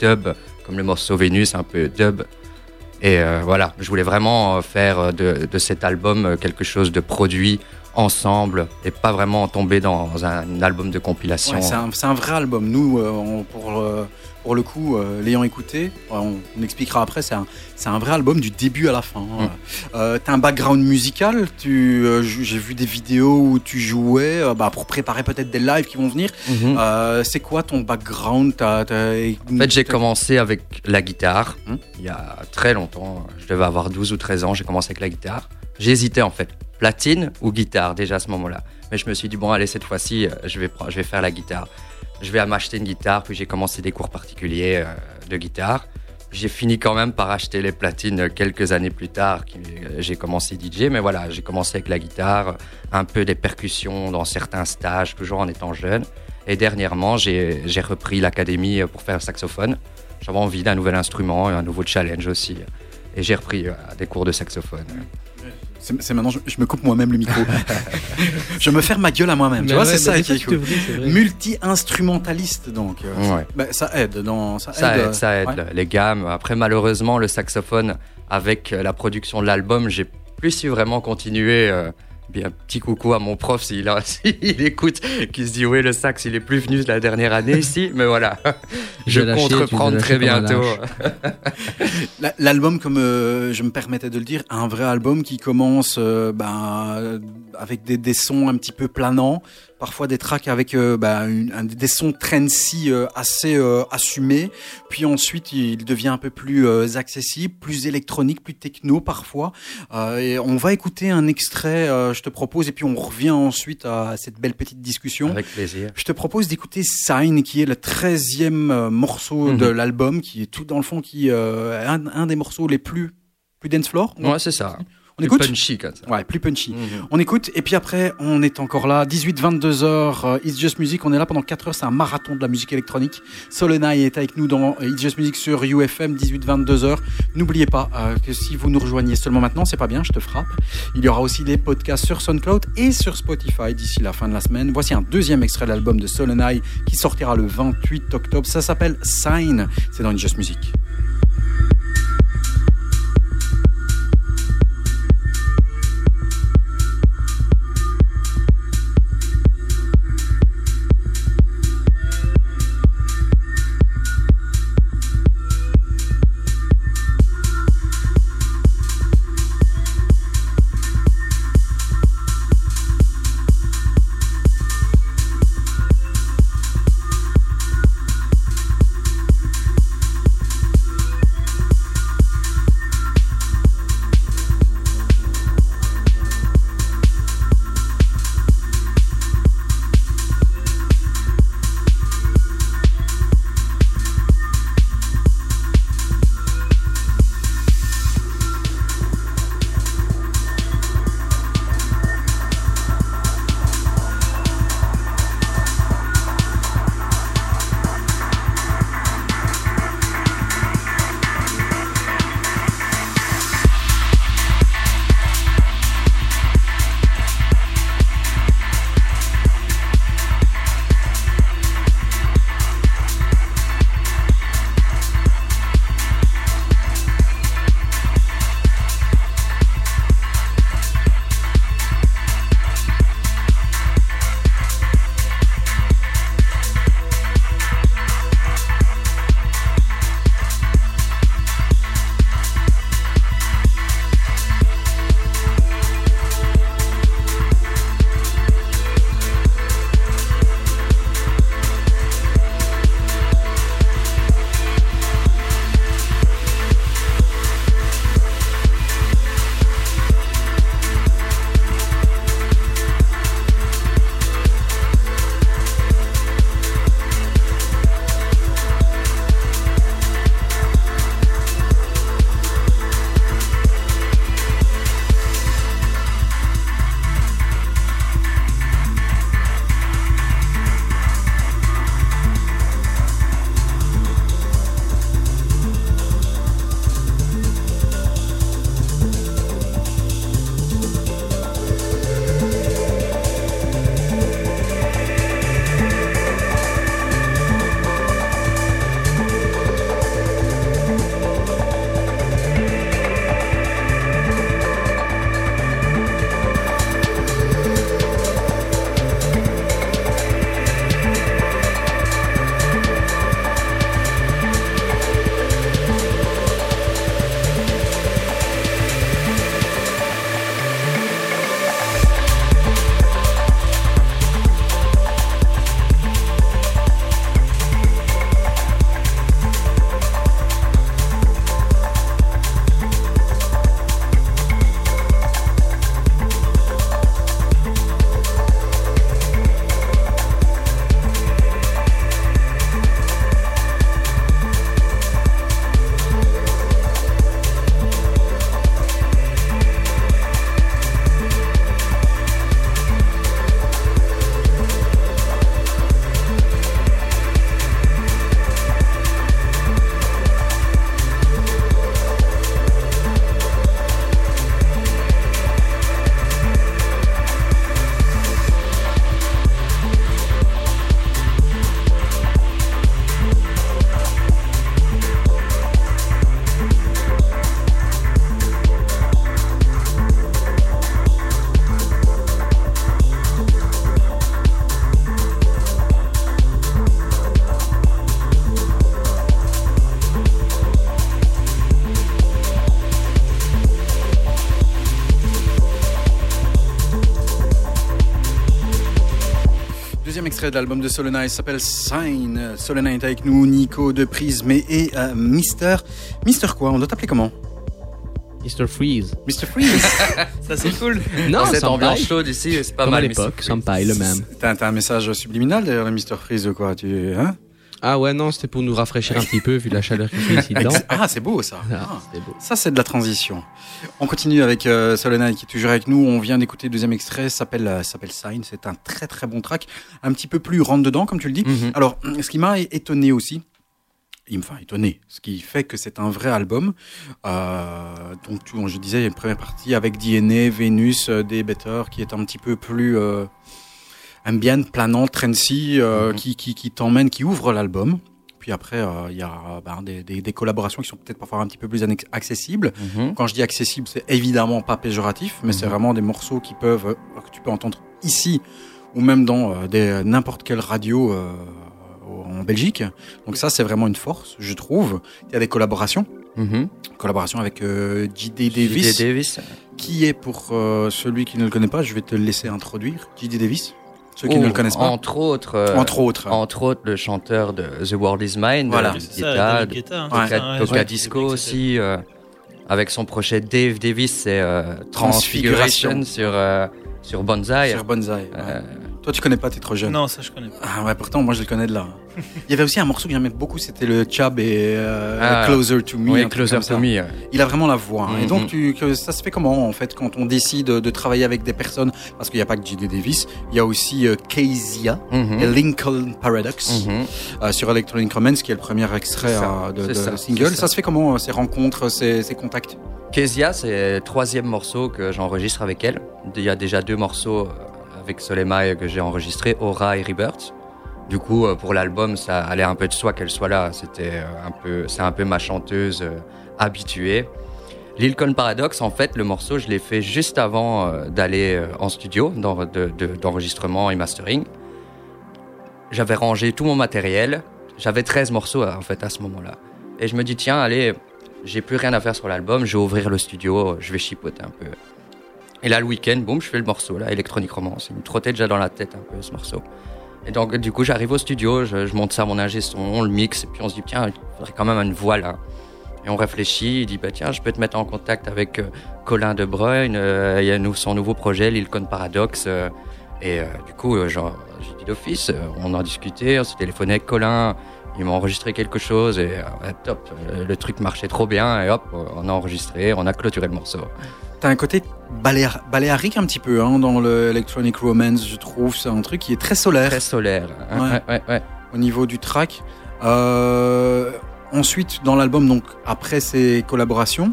dub comme le morceau Vénus, un peu dub. Et voilà, je voulais vraiment faire de, de cet album quelque chose de produit ensemble et pas vraiment tomber dans un album de compilation. C'est un, un vrai album. Nous, pour, pour le coup, euh, l'ayant écouté, on, on expliquera après, c'est un, un vrai album du début à la fin. Mm. hein. Euh, T'as un background musical, tu, euh, j'ai vu des vidéos où tu jouais euh, bah, pour préparer peut-être des lives qui vont venir. Mhm. Euh, c'est quoi ton background t'as- En fait, j'ai commencé avec la guitare Hmm. il y a très longtemps. Je devais avoir 12 ou 13 ans, j'ai commencé avec la guitare. J'hésitais en fait, platine ou guitare déjà à ce moment-là. Mais je me suis dit, bon, allez, cette fois-ci, euh, je vais, je vais faire la guitare. Je vais m'acheter une guitare, puis j'ai commencé des cours particuliers euh, de guitare. J'ai fini quand même par acheter les platines quelques années plus tard. euh, J'ai commencé DJ, mais voilà, j'ai commencé avec la guitare, un peu des percussions dans certains stages, toujours en étant jeune. Et dernièrement, j'ai repris l'académie pour faire le saxophone. J'avais envie d'un nouvel instrument, un nouveau challenge aussi. Et j'ai repris euh, des cours de saxophone. C'est maintenant, je, je me coupe moi-même le micro. *laughs* je me ferme ma gueule à moi-même. Tu vois, c'est ça qui est cool. Multi-instrumentaliste, donc. euh, Ouais. bah, ça aide. Dans, ça, Ça aide, aide, ça aide, ouais. les gammes. Après, malheureusement, le saxophone, avec la production de l'album, j'ai plus su vraiment continuer euh, Bien, petit coucou à mon prof s'il *laughs* écoute, qui se dit oui le sax il est plus venu la dernière année ici, mais voilà, *laughs* je compte reprendre très un bientôt. La- L'album, comme euh, je me permettais de le dire, un vrai album qui commence euh, ben, avec des, des sons un petit peu planants, parfois des tracks avec euh, une- un- des sons trendy euh, assez euh, assumés, puis ensuite il devient un peu plus accessible, plus électronique, plus techno parfois. Et on va écouter un extrait, je te propose, et puis on revient ensuite à cette belle petite discussion. Avec plaisir. Je te propose d'écouter Sign, qui est le 13e euh, morceau Mhm. de l'album, qui est tout dans le fond, qui euh, un, un des morceaux les plus plus dance floor. Ouais c'est ça. Plus écoute punchy comme ça. Ouais, plus punchy. Mhm. On écoute et puis après on est encore là. 18 22 heures euh, It's Just Music. On est là pendant 4 heures. C'est un marathon de la musique électronique. Solena est avec nous dans euh, It's Just Music sur UFM 18 22 heures. N'oubliez pas euh, que si vous nous rejoignez seulement maintenant c'est pas bien je te frappe. Il y aura aussi les podcasts sur SoundCloud et sur Spotify d'ici la fin de la semaine. Voici un deuxième extrait de l'album de Solenai qui sortira le 28 octobre. Ça s'appelle Sign. C'est dans It's Just Music extrait de l'album de Solena, il s'appelle Sign. Solena est avec nous, Nico de Prisme et euh, Mister. Mister quoi? On doit t'appeler comment? Mr. Freeze. Mr. Freeze *laughs* Ça, c'est cool. Non, cette ambiance chaude ici, c'est pas Comme mal. à l'époque, c'est- Senpai, le même. T'as un message subliminal le Mr. Freeze ou quoi tu, hein? Ah ouais, non, c'était pour nous rafraîchir un petit peu, vu la chaleur qu'il fait ici dedans. Ah, c'est beau ça. Ah, Ah. beau. Ça, c'est de la transition. On continue avec euh, Solena qui est toujours avec nous. On vient d'écouter le deuxième extrait, ça s'appelle euh, s'appelle Sign. C'est un très très bon track, un petit peu plus rentre dedans, comme tu le dis. Mhm. Alors, ce qui m'a étonné aussi, il me fait étonné, ce qui fait que c'est un vrai album. Euh, donc, tu, je disais, il y a une première partie avec DNA, Vénus, euh, des Better, qui est un petit peu plus euh, ambient, planant, trendy, euh, Mhm. qui, qui, qui t'emmène, qui ouvre l'album. Puis après, euh, il y a euh, ben, des, des, des collaborations qui sont peut-être parfois un petit peu plus accessibles. Mhm. Quand je dis accessible, c'est évidemment pas péjoratif, mais c'est Mhm. vraiment des morceaux qui peuvent, euh, que tu peux entendre ici ou même dans euh, des n'importe quelle radio euh, en Belgique. Donc ça, c'est vraiment une force, je trouve. Il y a des collaborations, Mhm. collaboration avec euh, J.D. Davis, J.D. Davis. qui est pour euh, celui qui ne le connaît pas, je vais te laisser introduire. J.D. Davis, ceux qui ne le connaissent pas, Entre autres. euh, entre autres. Entre autres, le chanteur de The World Is Mine, Voilà. Guetta, Guetta, hein, Ouais. c'est ça, ouais, Toka ouais, Disco j'ai vu que aussi, euh, avec son projet Dave Davis, c'est euh, Transfiguration. Transfiguration sur, euh, sur ouais. Toi, tu connais pas, t'es trop jeune. Non, ça, je connais pas. Ah ouais, pourtant, moi, je le connais de là. *laughs* Il y avait aussi un morceau que j'aimais beaucoup, c'était le Chab et euh, Ah. Closer to Me. oui, Closer to Me. Il a vraiment la voix. hein. Et donc, tu, que ça se fait comment, en fait, quand on décide de travailler avec des personnes? Parce qu'il n'y a pas que J.D. Davis, il y a aussi euh, Kezia Mhm. et Lincoln Paradox Mhm. euh, sur Electronic Romance, qui est le premier extrait ça, euh, de, de ça, single. Ça. ça. se fait comment, ces rencontres, ces, ces contacts? Kezia, c'est le troisième morceau que j'enregistre avec elle. Il y a déjà deux morceaux avec Solema que j'ai enregistrés, Aura et Rebirth. Du coup, euh, pour l'album, ça allait un peu de soi qu'elle soit là. C'était euh, un peu, c'est un peu ma chanteuse euh, habituée. Lilcon Paradox, en fait, le morceau, je l'ai fait juste avant d'aller en studio, d'enregistrement et mastering. J'avais rangé tout mon matériel. J'avais 13 morceaux, en fait, à ce moment-là. Et je me dis, tiens, allez, j'ai plus rien à faire sur l'album, je vais ouvrir le studio, je vais chipoter un peu. Et là, le week-end, boum, je fais le morceau, là, Electronic Romance. Il me trottait déjà dans la tête un peu, ce morceau. Et donc, du coup, j'arrive au studio, je, je monte ça à mon ingé on le mixe, et puis on se dit, tiens, il faudrait quand même une voix là. Et on réfléchit, il dit, bah tiens, je peux te mettre en contact avec euh, Colin De Bruyne, euh, il y a son nouveau projet, Lilcon Paradox. euh, et euh, du coup, euh, genre, j'ai dit d'office, euh, on en discutait, on s'est téléphoné avec Colin, il m'a enregistré quelque chose, et euh, top, euh, le truc marchait trop bien, et hop, on a enregistré, on a clôturé le morceau. T'as un côté baléar- baléarique un petit peu hein, dans le Electronic Romance, je trouve. C'est un truc qui est très solaire. Très solaire. hein, Ouais. ouais, au niveau du track. Euh, ensuite, dans l'album, donc après ces collaborations,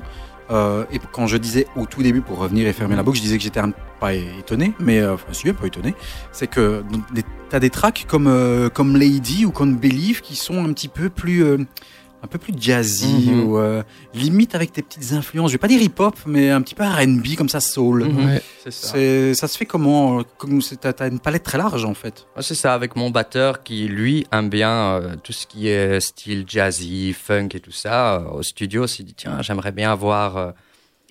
euh, et quand je disais au tout début, pour revenir et fermer la boucle, je disais que j'étais pas étonné, mais euh, enfin, si, peu étonné, c'est que t'as des tracks comme euh, comme Lady ou comme Believe qui sont un petit peu plus euh, un peu plus jazzy Mhm. ou euh, limite avec tes petites influences. Je vais pas dire hip-hop, mais un petit peu R&B comme ça, soul. Mhm. Ouais. C'est ça. Ça se fait comment euh, T'as une palette très large en fait? Ouais, C'est ça, avec mon batteur qui, lui, aime bien euh, tout ce qui est style jazzy, funk et tout ça. euh, au studio, s'est dit, tiens, j'aimerais bien avoir euh,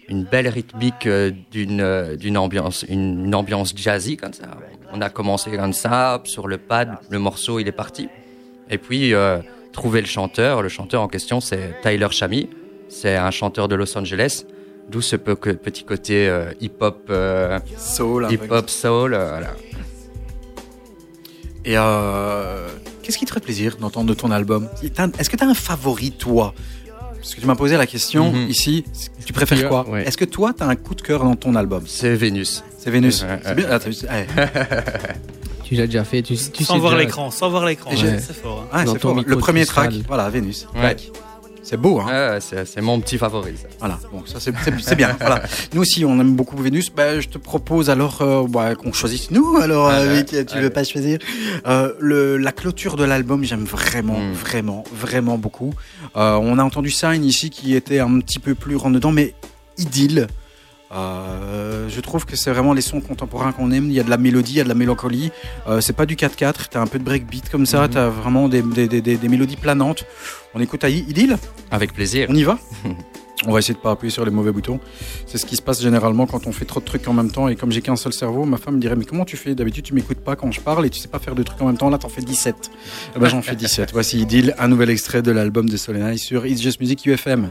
une belle rythmique euh, d'une euh, d'une ambiance, une, une ambiance jazzy comme ça. On a commencé comme ça, sur le pad, le morceau, il est parti. Et puis, euh, trouver le chanteur. Le chanteur en question, c'est Tyler Chami. C'est un chanteur de Los Angeles. D'où ce peu- que- petit côté euh, hip-hop, euh, Soul. hip-hop soul. euh, voilà. Et euh, qu'est-ce qui te ferait plaisir d'entendre de ton album? Est-ce que tu as un favori, toi? Parce que tu m'as posé la question Mhm. ici. Tu préfères quoi? ouais. Est-ce que toi, tu as un coup de cœur dans ton album? C'est Vénus. C'est Vénus. Ouais, C'est ouais. bien. *laughs* Ah. Tu l'as déjà fait. Tu, tu sans sais voir déjà- l'écran, sans voir l'écran. Ouais. C'est fort. hein. Ah, Dans c'est ton fort. micro Le premier track, voilà, Vénus. Ouais. C'est beau, hein c'est mon petit favori, ça. Voilà, bon, ça c'est bien. voilà. Nous aussi, on aime beaucoup Vénus. Ben, je te propose alors euh, bah, qu'on choisisse nous. Alors, Ah, euh, tu veux pas choisir? Euh, le, La clôture de l'album, j'aime vraiment, Mm. vraiment, vraiment beaucoup. Euh, on a entendu Sign ici qui était un petit peu plus rentre dedans, mais idylle. Euh, je trouve que c'est vraiment les sons contemporains qu'on aime. Il y a de la mélodie, il y a de la mélancolie. Euh, c'est pas du 4-4, t'as un peu de breakbeat comme ça, Mhm. t'as vraiment des, des, des, des- mélodies planantes. On écoute à I- Idylle Avec plaisir. on y va *laughs* On va essayer de pas appuyer sur les mauvais boutons. C'est ce qui se passe généralement quand on fait trop de trucs en même temps. Et comme j'ai qu'un seul cerveau, ma femme me dirait Mais comment tu fais? D'habitude, tu m'écoutes pas quand je parle et tu sais pas faire de trucs en même temps. Là, t'en fais 17. Eh ben, j'en fais 17. *laughs* Voici Idyll, un nouvel extrait de l'album de Solenai sur It's Just Music UFM.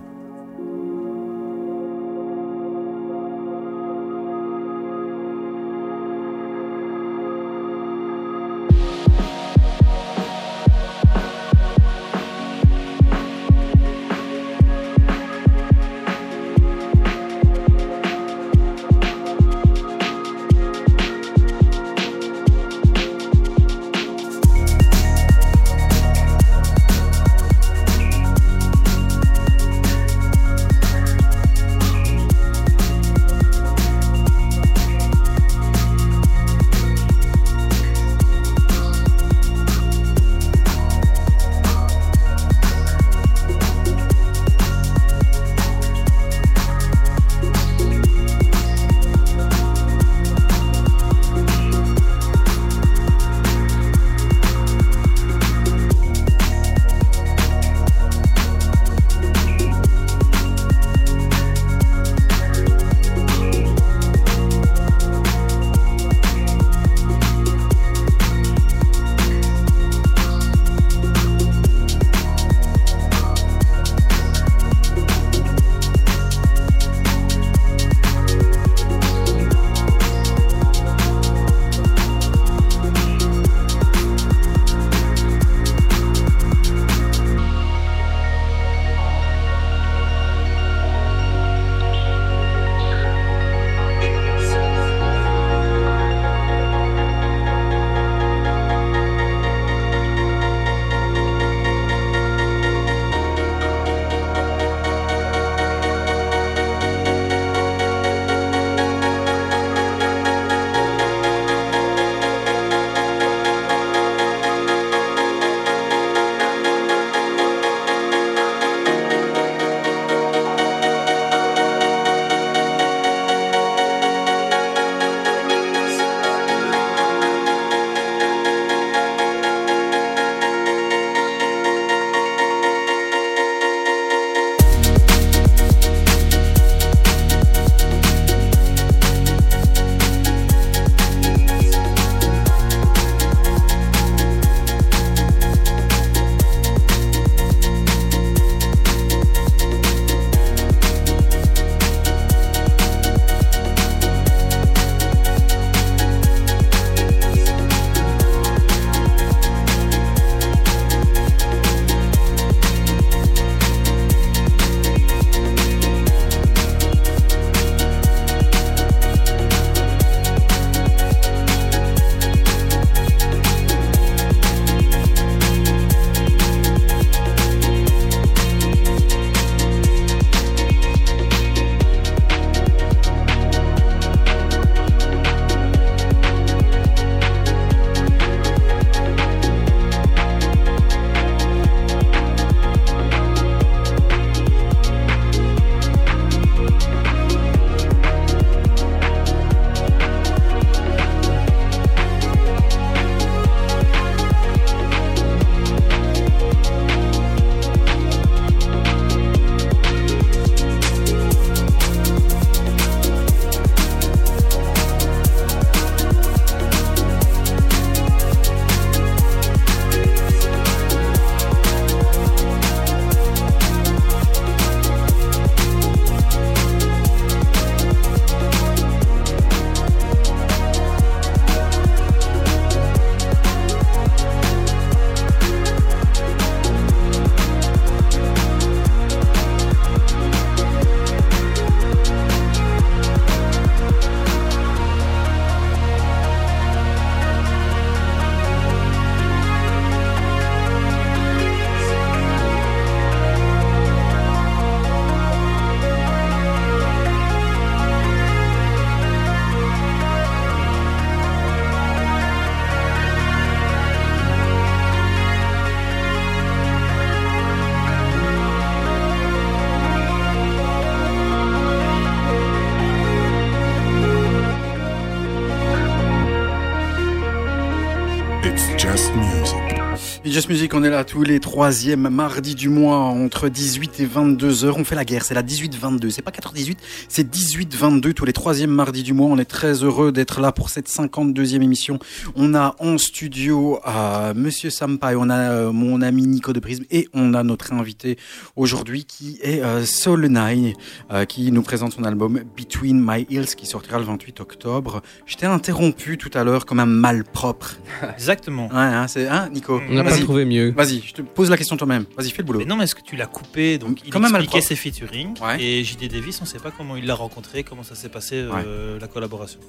Music, on est là tous les troisièmes mardis du mois entre 18 et 22 heures. On fait la guerre, c'est la 18-22. C'est pas 14-18, c'est 18-22 tous les troisièmes mardis du mois. On est très heureux d'être là pour cette 52e émission. On a en studio euh, Monsieur Sampai, on a euh, mon ami Nico de Prisme et on a notre invité aujourd'hui qui est euh, Soul Nine, euh, qui nous présente son album Between My Hills qui sortira le 28 octobre. Je t'ai interrompu tout à l'heure comme un malpropre. *laughs* Exactement. Ouais, hein, c'est hein, Nico? On n'a pas Vas-y. Trouvé mieux. Vas-y, je te pose la question toi-même. Vas-y, fais le boulot. Mais non, mais est-ce que tu l'as coupé Donc, il expliquait malpropre. ses featuring. Ouais. Et JD Davis, on ne sait pas comment il l'a rencontré, comment ça s'est passé, euh, la collaboration.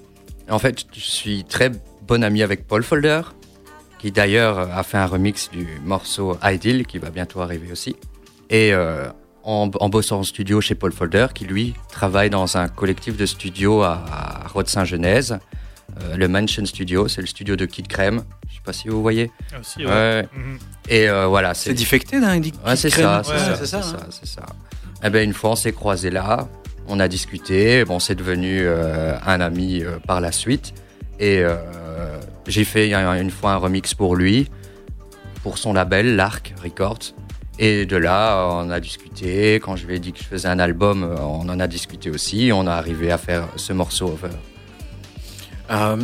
En fait, je suis très bon ami avec Paul Folder, qui d'ailleurs a fait un remix du morceau Ideal, qui va bientôt arriver aussi. Et euh, en, en bossant en studio chez Paul Folder, qui lui travaille dans un collectif de studio à, à Rode-Saint-Genèse, euh, le Mansion Studio, c'est le studio de Kid Crème. Je sais pas si vous voyez. Ah, aussi, ouais. Ouais. Mhm. Et euh, voilà, C'est défecté d'un Ouais, c'est ça, c'est Ouais, ça, c'est c'est ça, ça, hein. c'est ça. Eh ben une fois, on s'est croisés là, on a discuté, bon, c'est devenu euh, un ami euh, par la suite, et euh, j'ai fait un- une fois un remix pour lui, pour son label, l'Arc Records. Et de là, on a discuté. Quand je lui ai dit que je faisais un album, on en a discuté aussi. On a arrivé à faire ce morceau over. Euh,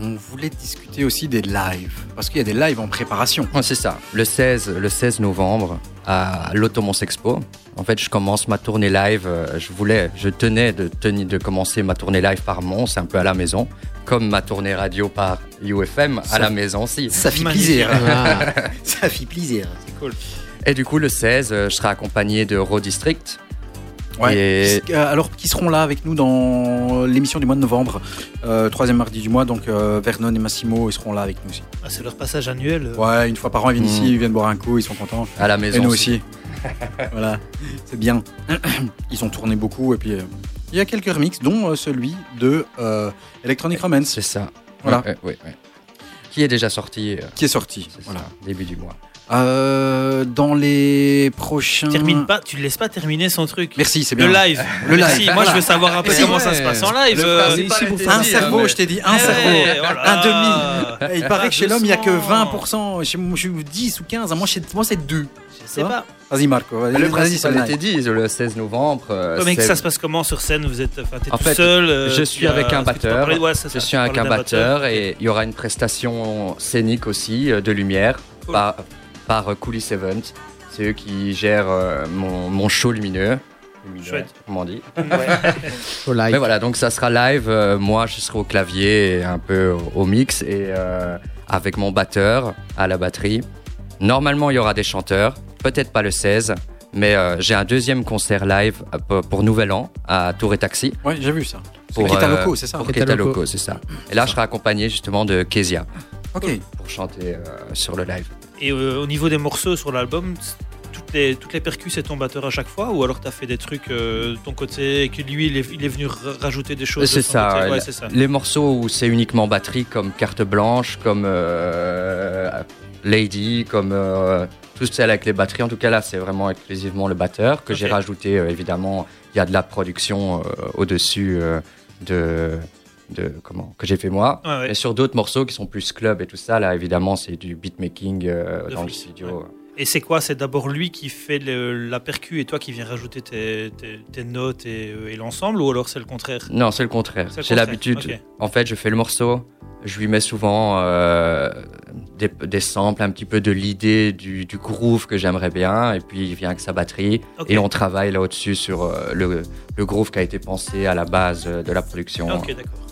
on voulait discuter aussi des lives. Parce qu'il y a des lives en préparation. Ouais, c'est ça. Le 16, le 16 novembre, à l'Automons Expo. En fait, je commence ma tournée live. euh, Je voulais, je tenais de, tenir, de commencer ma tournée live par Mons, un peu à la maison. Comme ma tournée radio par UFM, Ça- à la maison aussi. Ça fait plaisir. *laughs* Ça fait plaisir. C'est cool. Et du coup, le 16, euh, je serai accompagné de Raw District. Ouais. Et- euh, alors, qui seront là avec nous dans l'émission du mois de novembre, euh, troisième mardi du mois. Donc, euh, Vernon et Massimo, ils seront là avec nous aussi. Ah, c'est leur passage annuel. euh. Ouais, une fois par an, ils viennent Mm. ici, ils viennent boire un coup, ils sont contents. À la maison Et nous aussi. *laughs* voilà, c'est bien. *clears throat* Ils ont tourné beaucoup et puis euh, il y a quelques remixes, dont euh, celui de euh, Electronic Romance C'est ça. Voilà. Ouais, ouais. Qui est déjà sorti. euh, qui est sorti. Voilà. ça, début du mois. Euh, dans les prochains. Termine pas, tu ne laisses pas terminer son truc. Merci, c'est Le bien. live. Le Merci. live. Moi, je veux savoir un peu comment ouais. ça se passe en live. Le euh, Un cerveau, je t'ai dit, un eh cerveau. Un demi. Il paraît Ah, que chez l'homme, il n'y a que doucement. 20%. Chez moi, je suis 10 ou 15. Moi, chez moi c'est 2. Je sais pas. Vas-y, Marco. Vas-y, Le principal Solnay. était dit, le 16 novembre. euh, mais que ça se passe comment sur scène? Vous êtes, enfin, En tout fait, seul. euh, je suis avec un batteur. parler- ouais, c'est ça, Je suis un parlais d'un batteur et il y aura une prestation scénique aussi euh, de lumière Cool. par, par euh, Coulis Event. C'est eux qui gèrent euh, mon, mon show lumineux. Lumineux, Chouette. Comment on dit au *laughs* live. Mais voilà, donc ça sera live. euh, moi, je serai au clavier et un peu au, au mix et euh, avec mon batteur à la batterie. Normalement, il y aura des chanteurs. Peut-être pas le 16, mais euh, j'ai un deuxième concert live pour- pour Nouvel An à Tour et Taxi. Ouais, j'ai vu ça. Pour, Loco, c'est ça Pour Loco. C'est ça. Et là, je serai accompagné justement de Kezia Ok. pour chanter euh, sur le live. Et euh, au niveau des morceaux sur l'album, toutes les, toutes les percus, c'est ton batteur à chaque fois Ou alors tu as fait des trucs euh, de ton côté et que lui, il est, il est venu ra- rajouter des choses C'est ça, ouais. Les morceaux où c'est uniquement batterie, comme Carte Blanche, comme euh, Lady, comme tout celles avec les batteries. En tout cas, là, c'est vraiment exclusivement le batteur que j'ai rajouté. évidemment, il y a de la production au-dessus de, de comment que j'ai fait moi. Ouais, ouais. Et sur d'autres morceaux qui sont plus club et tout ça, là, évidemment, c'est du beatmaking euh, dans le studio. Et c'est quoi? C'est d'abord lui qui fait le- la percu et toi qui viens rajouter tes, tes- tes notes et, euh, et l'ensemble Ou alors c'est le contraire? Non, c'est le contraire. J'ai l'habitude. En fait, je fais le morceau. Je lui mets souvent euh, des, des samples, un petit peu de l'idée du, du groove que j'aimerais bien, et puis il vient avec sa batterie, et on travaille là au-dessus sur euh, le, le groove qui a été pensé à la base de la production. Ok, d'accord.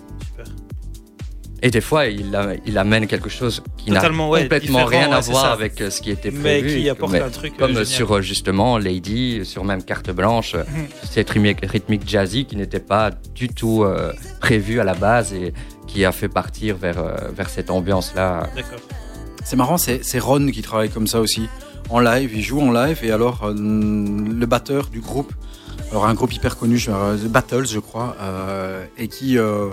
Et des fois, il, a- il amène quelque chose qui n'a ouais, complètement rien à ouais, voir ça. avec euh, ce qui était Mais prévu. qui apporte Mais un truc. euh, comme génial. sur euh, justement Lady, sur même Carte Blanche, Mhm. cette rythmique, rythmique jazzy qui n'était pas du tout euh, prévue à la base et qui a fait partir vers, vers cette ambiance-là. D'accord. C'est marrant, c'est Ron qui travaille comme ça aussi. En live, il joue en live et alors euh, le batteur du groupe, alors un groupe hyper connu, Battles je crois, euh, et qui euh,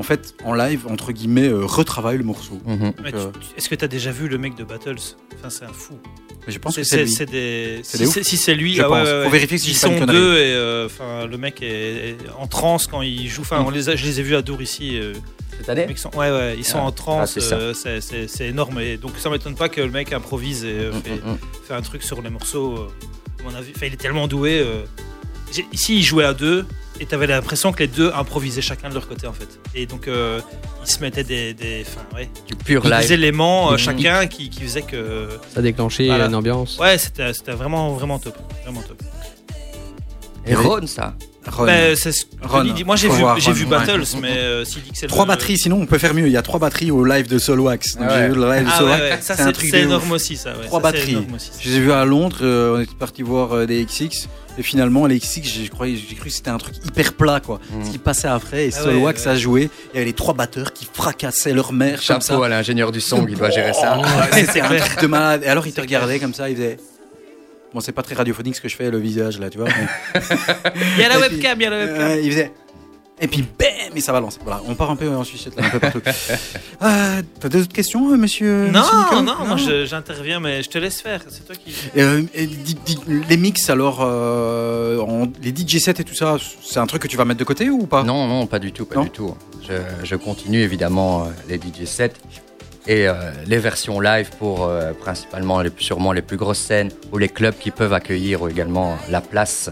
en fait, en live, entre guillemets, euh, retravaille le morceau. Mhm. Euh, Est-ce que tu as déjà vu le mec de Battles? Enfin, c'est un fou. Mais je pense que C'est- lui. c'est des. Si c'est si c'est lui, Je ah pense. ouais, ouais. Faut vérifier si ils pas sont deux et euh, enfin le mec est, est en transe quand il joue. Enfin, Mm. on les a- je les ai vus à Dour ici. euh, Cette année sont, ouais, ouais, ils sont Ah. en transe. Ah, c'est euh, énorme. Et donc ça m'étonne pas que le mec improvise et euh, Mm, fait, mm, mm. fait un truc sur les morceaux. euh, à mon avis, enfin, il est tellement doué. euh. Ici, il jouait à deux et t'avais l'impression que les deux improvisaient chacun de leur côté en fait. Et donc euh, ils se mettaient des, des, ouais, Du pur des live. éléments euh, chacun qui, qui faisait que Ça a déclenché Voilà. une ambiance. Ouais, c'était c'était vraiment, vraiment top. Vraiment top. Et Ron, ça. Ron. Bah, c'est ce que Ron. il dit. Moi, j'ai Faut vu, voir j'ai Ron, vu ouais. Battles, mais euh, s'il dit que c'est le- Trois batteries, sinon on peut faire mieux. Il y a trois batteries au live de Solwax. Donc Ouais. j'ai vu le live de Ah ouais, ça c'est un c'est truc c'est de énorme ouf. aussi, ça. Ouais, Trois ça, batteries. énorme aussi, ça. Je les ai vus à Londres, euh, on était parti voir euh, des XX. Et finalement, les XX, j'ai j'ai cru que c'était un truc hyper plat, quoi. Mhm. Ce qui passait après, et Ah Solwax ouais, ouais. a joué. Il y avait les trois batteurs qui fracassaient leur mère comme ça. Chapeau à l'ingénieur du son qui doit gérer ça. Ouais, C'était un truc de malade. Et alors, il te regardait comme ça, il faisait. Bon, c'est pas très radiophonique ce que je fais, le visage là, tu vois. mais- *laughs* Il y a la webcam, il y a la webcam. Euh, il faisait. Et puis, bam, et ça balance. Voilà, on part un peu en sucette là, un peu partout. *laughs* Euh, T'as d'autres questions, euh, monsieur Non, monsieur non, moi j'interviens, mais je te laisse faire. C'est toi qui. Euh, et di- di- les mix, alors, euh, en- les DJ sets et tout ça, c'est un truc que tu vas mettre de côté ou pas? Non, non, pas du tout, pas Non du tout. Je, je continue évidemment les DJ sets et euh, les versions live pour euh, principalement, les, sûrement les plus grosses scènes ou les clubs qui peuvent accueillir également la place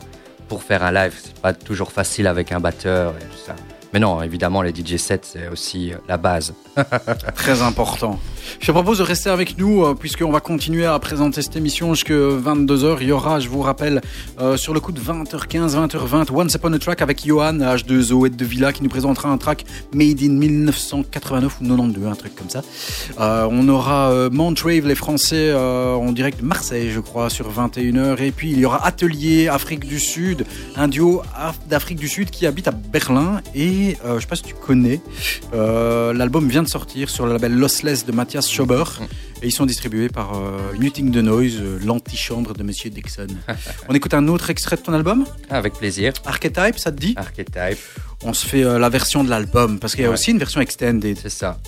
pour faire un live. C'est pas toujours facile avec un batteur et tout ça. Mais non, évidemment, les DJ sets, c'est aussi euh, la base. *laughs* Très important. Je propose de rester avec nous euh, puisqu'on va continuer à présenter cette émission jusqu'à 22h. Il y aura, je vous rappelle, euh, sur le coup de 20h15, 20h20, Once Upon a Track avec Johan, H2O et de Villa qui nous présentera un track made in 1989 ou 92, un truc comme ça. Euh, on aura euh, Montrave, les Français, en direct de Marseille, je crois, sur 21h. Et puis il y aura Atelier Afrique du Sud, un duo Af- d'Afrique du Sud qui habite à Berlin. Et je sais pas si tu connais, l'album vient de sortir sur le label Lossless de Mathias Schober. Et ils sont distribués par euh, Muting the Noise, euh, l'antichambre de Monsieur Dixon. *laughs* on écoute un autre extrait de ton album, Avec plaisir. Archetype, ça te dit? Archetype, On se fait euh, la version de l'album, parce qu'il y a Ouais. aussi une version extended. c'est ça.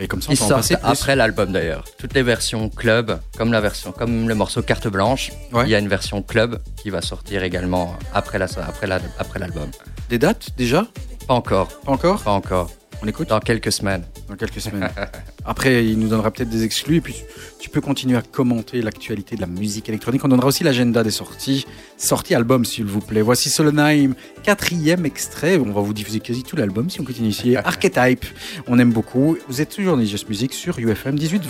Et comme ça, on Ils peut en sortent passer plus. après l'album d'ailleurs. Toutes les versions club, comme la version, comme le morceau carte blanche, Ouais. il y a une version club qui va sortir également après la, après la, après l'album. Des dates déjà? Pas encore, Pas encore? Pas encore. On écoute Dans quelques semaines. dans quelques semaines. *laughs* Après, il nous donnera peut-être des exclus et puis tu peux continuer à commenter l'actualité de la musique électronique. On donnera aussi l'agenda des sorties, sorties albums s'il vous plaît. Voici Solonheim, quatrième extrait. On va vous diffuser quasi tout l'album si on continue *laughs* ici. Archetype, on aime beaucoup. Vous êtes toujours dans Just Music sur UFM 18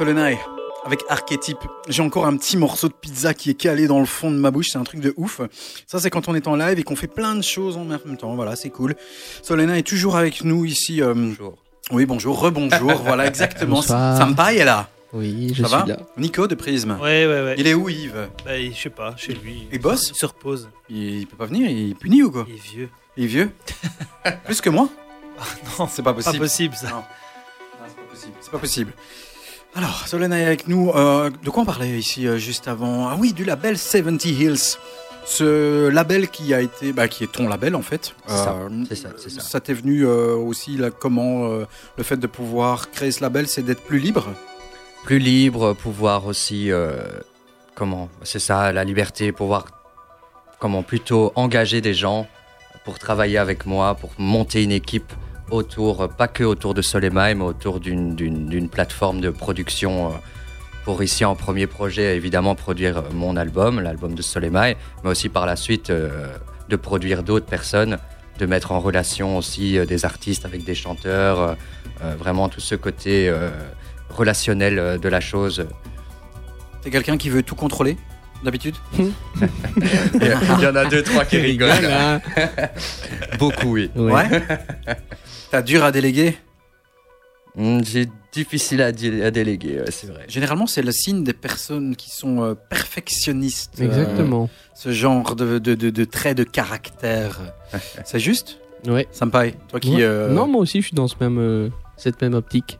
Solenai, avec Archetype. J'ai encore un petit morceau de pizza qui est calé dans le fond de ma bouche. C'est un truc de ouf. Ça, c'est quand on est en live et qu'on fait plein de choses en même temps. Voilà, c'est cool. Solena est toujours avec nous ici. euh, Bonjour. Oui, bonjour, rebonjour. *laughs* voilà, exactement. Sympa, est là. Oui, je Ça suis va là. Nico de Prisme. Ouais, ouais, ouais. Il est où, Yves Bah, il- je sais pas, chez lui. Il bosse Il se repose. Il peut pas venir, il est puni ou quoi Il est vieux. Il est vieux *laughs* Plus que moi Non, C'est pas pas possible. possible ça. Non. Ah, c'est pas possible. C'est pas possible. Alors, Solena est avec nous. Euh, de quoi on parlait ici euh, juste avant? Ah oui, du label 70 Hills. Ce label qui a été, bah, qui est ton label en fait. C'est ça, Euh, c'est ça, c'est ça. Ça t'est venu aussi là, comment le fait de pouvoir créer ce label, c'est d'être plus libre? Plus libre, pouvoir aussi, comment, c'est ça, la liberté, pouvoir, comment, plutôt engager des gens pour travailler avec moi, pour monter une équipe autour, pas que autour de Soleil mais autour d'une- d'une d'une plateforme de production euh, pour ici en premier projet, évidemment, produire mon album, l'album de Soleil mais aussi par la suite euh, de produire d'autres personnes, de mettre en relation aussi euh, des artistes avec des chanteurs, euh, vraiment tout ce côté relationnel de la chose. T'es quelqu'un qui veut tout contrôler d'habitude? *laughs* Il y en a deux, trois qui rigolent. Voilà. *laughs* Beaucoup, oui. Ouais. *laughs* T'as dur à déléguer Hmm, C'est difficile à, dé- à déléguer, ouais, c'est vrai. Généralement, c'est le signe des personnes qui sont euh, perfectionnistes. euh, Exactement. ce genre de, de, de, de traits de caractère. *laughs* c'est juste Ouais. Sympa. Toi qui. Ouais. euh, Non, moi aussi, je suis dans ce même, euh, cette même optique.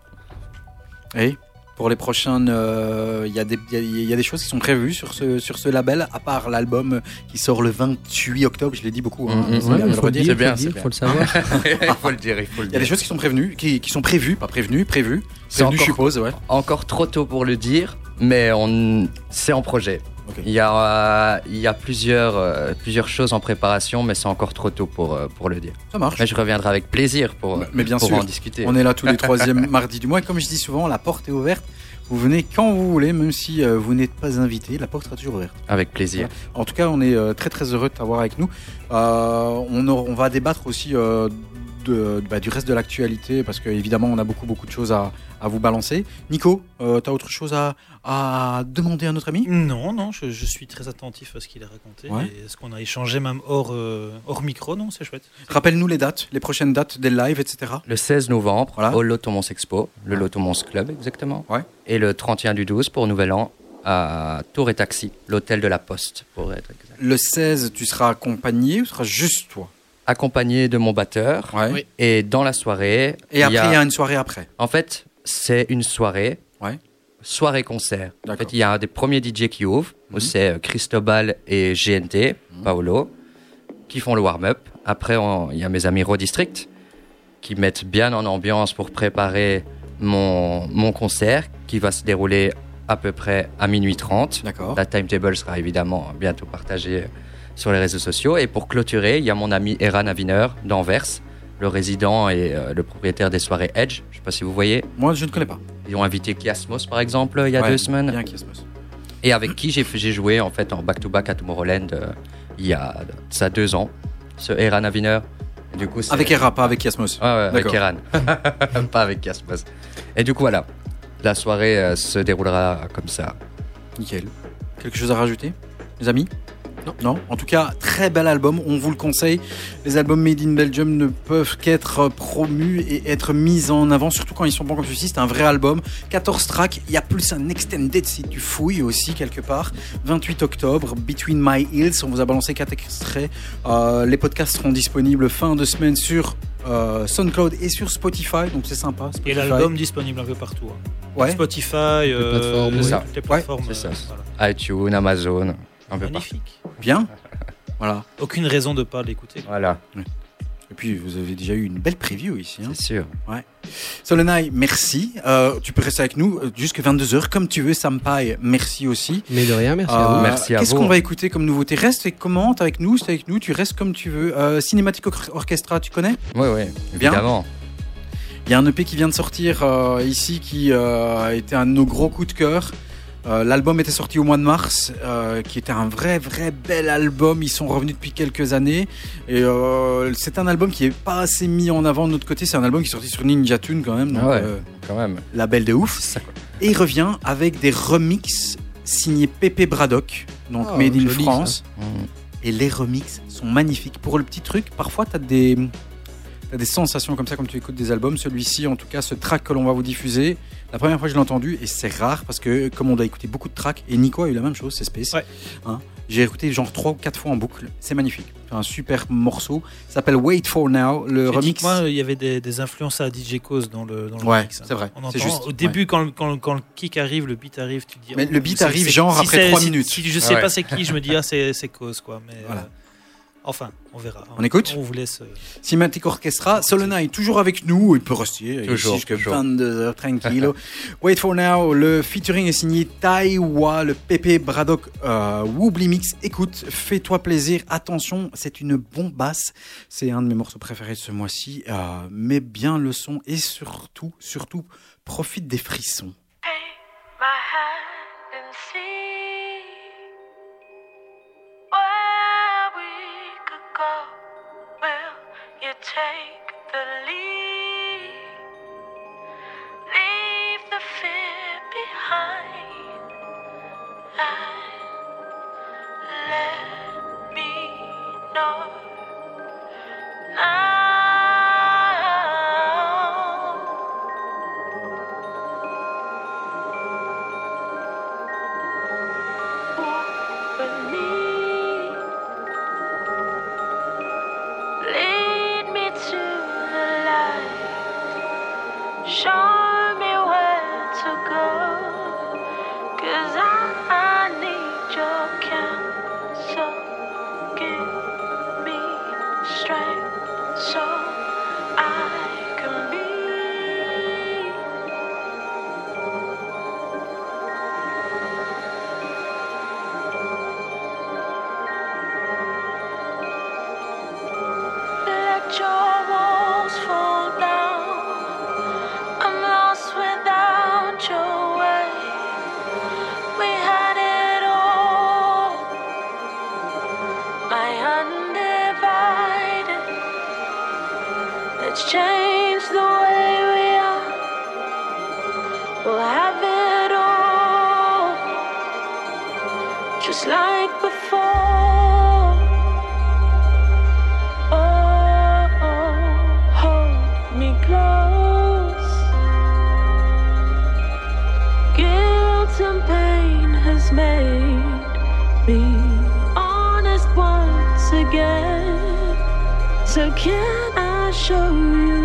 oui. Pour les prochaines, euh, il y, a des- il y a- il y a des choses qui sont prévues sur ce, sur ce label, à part l'album qui sort le 28 octobre. Je l'ai dit beaucoup. hein, c'est Ouais, bien de il le faut le redire. dire, C'est bien, faut le c'est dire, bien. faut le savoir. *laughs* *laughs* il faut le dire, il faut le Il y a des choses qui sont prévenues, qui, qui sont prévues, pas prévenues, prévues. C'est Prévenues, je encore- suppose, ouais. Encore trop tôt pour le dire, mais on... c'est en projet. Il y a, euh, il y a plusieurs, euh, plusieurs choses en préparation, mais c'est encore trop tôt pour, euh, pour le dire. Ça marche. Mais je reviendrai avec plaisir pour, Mais- mais bien pour sûr. en discuter. On est là tous les *laughs* troisièmes mardis du mois. Et comme je dis souvent, la porte est ouverte. Vous venez quand vous voulez, même si vous n'êtes pas invité, la porte sera toujours ouverte. Avec plaisir. En tout cas, on est très très heureux de t'avoir avec nous. Euh, on, va débattre aussi euh, de, bah, du reste de l'actualité parce qu'évidemment, on a beaucoup beaucoup de choses à, à vous balancer. Nico, euh, t'as autre chose à, à demander à notre ami? Non, non, je, je suis très attentif à ce qu'il a raconté. Ouais. Et ce qu'on a échangé même hors, euh, hors micro, non, c'est chouette. Rappelle-nous les dates, les prochaines dates des lives, etc. Le 16 novembre, Voilà. au Lotomons Expo, le Lotomons Club exactement. Ouais. Et le 31 du 12 pour Nouvel An à Tour et Taxi, l'hôtel de la Poste pour être exact. Le 16, tu seras accompagné ou tu seras juste toi? Accompagné de mon batteur. Ouais. Oui. Et dans la soirée, Et après, il y, a- a une soirée après. en fait, c'est une soirée, Ouais. soirée-concert. En fait, il y a un des premiers DJ qui ouvre, où Mhm. c'est euh, Cristobal et GNT, Paolo, qui font le warm-up. Après, on- il y a mes amis Raw District, qui mettent bien en ambiance pour préparer mon, mon concert, qui va se dérouler à peu près à minuit 30. D'accord. La timetable sera évidemment bientôt partagée sur les réseaux sociaux. Et pour clôturer, il y a mon ami Eran Aviner d'Anvers, le résident et euh, le propriétaire des soirées Edge. Je sais pas si vous voyez. Moi, je ne connais pas. Ils ont invité Kiasmos par exemple il y a Ouais, deux semaines. Bien Kiasmos. Et avec qui j'ai joué en fait en back-to-back à Tomorrowland euh, il y a ça deux ans. Ce Eran Aviner. Du coup, Avec Era, pas avec Kiasmos. Ouais, avec. Eran. *laughs* pas avec Kiasmos. Et du coup, voilà. La soirée euh, se déroulera comme ça. Nickel. Quelque chose à rajouter, les amis? Non. non. En tout cas, très bel album. On vous le conseille. Les albums Made in Belgium ne peuvent qu'être promus et être mis en avant, surtout quand ils sont bons comme ceci. C'est un vrai album. 14 tracks. Il y a plus un extended si tu fouilles aussi quelque part. 28 octobre, Between My Hills. On vous a balancé 4 extraits. Euh, les podcasts seront disponibles fin de semaine sur euh, SoundCloud et sur Spotify. Donc c'est sympa. Et Spotify. l'album disponible un peu partout. hein. Ouais. Spotify, euh, plateformes, les- oui. toutes les plateformes. c'est ça. euh, voilà. iTunes, Amazon, un peu partout. Magnifique. Bien. *laughs* Voilà. Aucune raison de pas l'écouter. Voilà, Et puis vous avez déjà eu une belle preview ici. hein. c'est sûr. Solenai, merci. Euh, tu peux rester avec nous euh, jusqu'à 22h comme tu veux. Sampaï, merci aussi. Mais de rien, merci Euh, à vous. Merci à Qu'est-ce qu'on va écouter comme nouveauté? Reste et commente avec nous, c'est avec nous, tu restes comme tu veux. Euh, Cinématique Or- Orchestra, tu connais? Oui, oui, Bien. évidemment. Il y a un EP qui vient de sortir euh, ici qui euh, a été un de nos gros coups de cœur. Euh, L'album était sorti au mois de mars, euh, qui était un vrai, vrai bel album. Ils sont revenus depuis quelques années. Et euh, c'est un album qui est pas assez mis en avant de notre côté. C'est un album qui est sorti sur Ninja Tune quand même. Donc, Ah ouais. euh, Quand même. label de ouf. C'est ça, quoi. Et il revient avec des remixes signés Pepe Braddock, donc Oh, Made in joli, France. Mm. Et les remixes sont magnifiques. Pour le petit truc, parfois, tu as des, t'as des sensations comme ça quand tu écoutes des albums. Celui-ci, en tout cas, ce track que l'on va vous diffuser, la première fois que je l'ai entendu, et c'est rare parce que comme on doit écouter beaucoup de tracks, et Nico a eu la même chose, c'est Space. Ouais. Hein, J'ai écouté genre 3 ou 4 fois en boucle. C'est magnifique. C'est un super morceau. Ça s'appelle Wait for Now. Le remix. Moi, il y avait des, des influences à DJ Cause dans le, dans le Ouais, remix, hein. c'est vrai, On c'est entend, juste, au début, quand, quand, quand le kick arrive, le beat arrive, tu te dis. Mais oh, le beat arrive genre si après c'est- trois si- minutes. Si je sais ouais. pas c'est qui, je me dis, ah, c'est c'est Cause, quoi. Mais, Voilà. euh, enfin, on verra. On écoute On vous laisse. euh, Orchestra. Solena est toujours avec nous. Il peut rester jusqu'à toujours. 22h tranquille. *laughs* Wait for now. Le featuring est signé Taiwa, le Pepe Braddock euh, Woobly Mix. Écoute, fais-toi plaisir. Attention, c'est une bombasse. C'est un de mes morceaux préférés de ce mois-ci. Euh, mets bien le son et surtout, surtout, profite des frissons. my Just like before. Oh, oh, hold me close. Guilt and pain has made me honest once again. So can I show you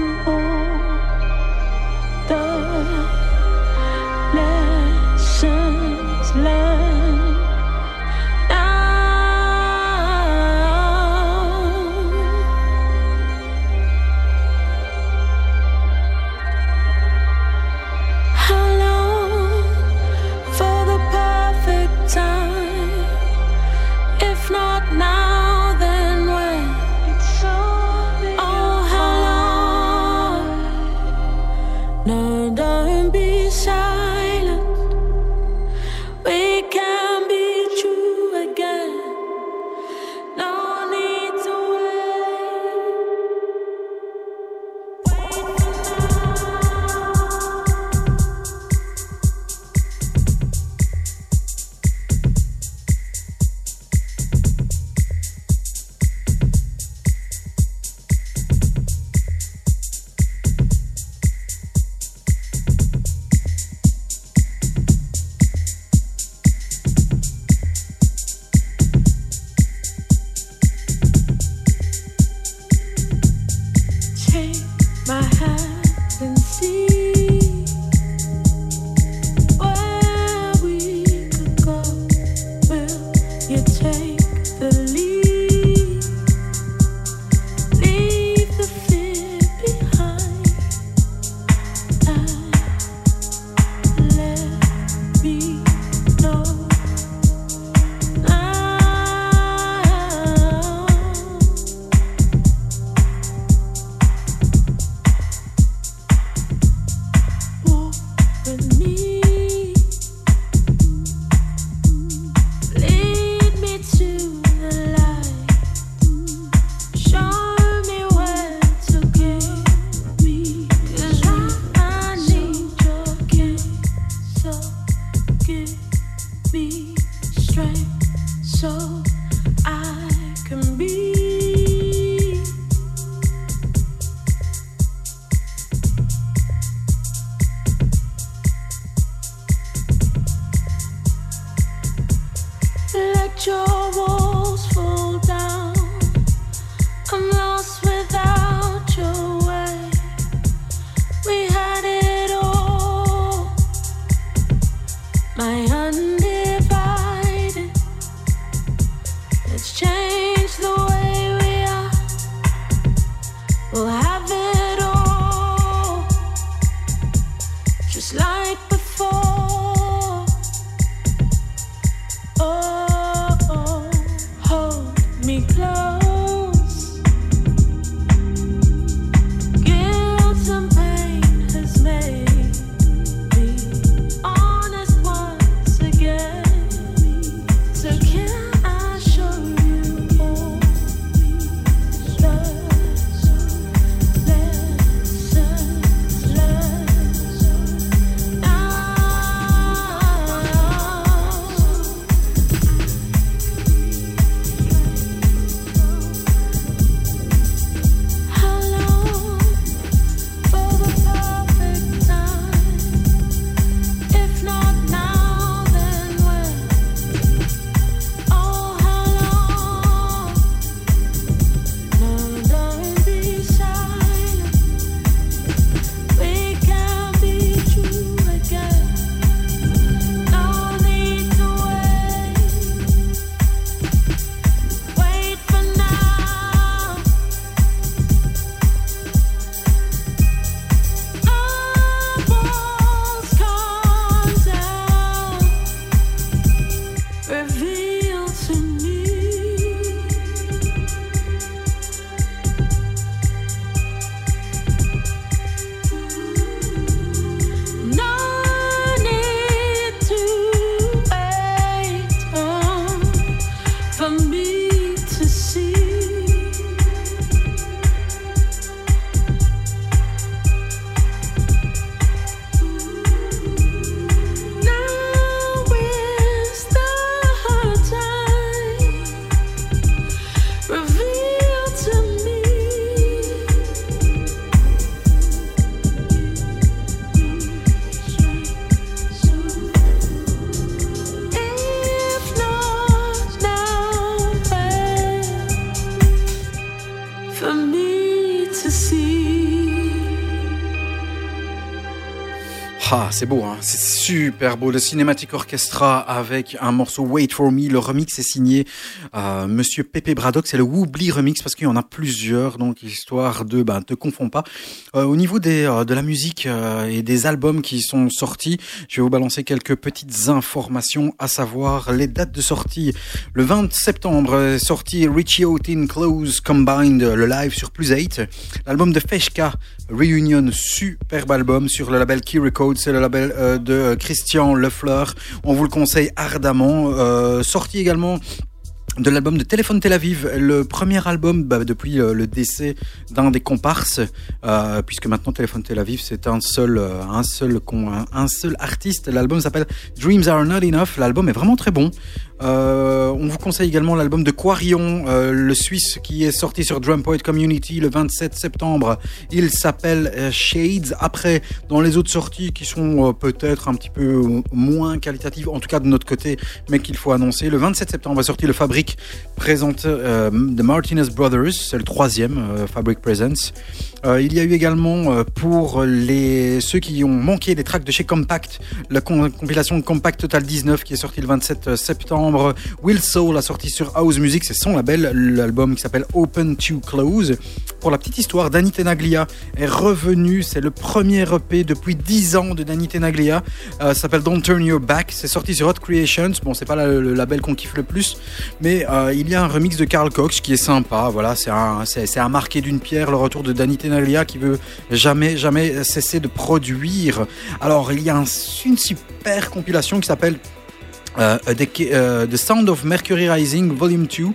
c'est beau, hein c'est super beau. Le Cinematic Orchestra avec un morceau Wait for Me. Le remix est signé Monsieur Pepe Braddock. C'est le Woobly remix parce qu'il y en a plusieurs, donc histoire de ben te confonds pas. Euh, au niveau des euh, de la musique euh, et des albums qui sont sortis, je vais vous balancer quelques petites informations, à savoir les dates de sortie. Le 20 septembre est sorti Richie Houghton Close Combined, le live sur Plus 8. L'album de Feshka Reunion, superbe album sur le label Key Records, c'est le label euh, de Christian Lefleur. On vous le conseille ardemment. Euh, sorti également de l'album de Téléphone Tel Aviv, le premier album bah, depuis euh, le décès d'un des comparses, euh, puisque maintenant Téléphone Tel Aviv c'est un seul, euh, un seul, un, seul artiste. L'album s'appelle Dreams Are Not Enough. L'album est vraiment très bon. On vous conseille également l'album de Quarion, le Suisse, qui est sorti sur Drum Poet Community le 27 septembre. Il s'appelle Shades. Après, dans les autres sorties qui sont peut-être un petit peu moins qualitatives, en tout cas de notre côté, mais qu'il faut annoncer, le 27 septembre va sortir le Fabric présente euh, The Martinez Brothers, c'est le troisième euh, Fabric Presents. Euh, il y a eu également euh, pour les ceux qui ont manqué des tracks de chez Compact, la compilation Compact Total 19 qui est sortie le 27 septembre. Will Soul a sorti sur House Music, c'est son label, l'album qui s'appelle Open to Close. Pour la petite histoire, Danny Tenaglia est revenu, c'est le premier EP depuis 10 ans de Danny Tenaglia. Euh, ça s'appelle Don't Turn Your Back, c'est sorti sur Hot Creations. Bon, c'est pas le label qu'on kiffe le plus, mais euh, il y a un remix de Carl Cox qui est sympa. Voilà, c'est un marqué d'une pierre, le retour de Danny Tenaglia qui veut jamais, jamais cesser de produire. Alors, il y a un- une super compilation qui s'appelle Euh, The, euh, The Sound of Mercury Rising Volume 2,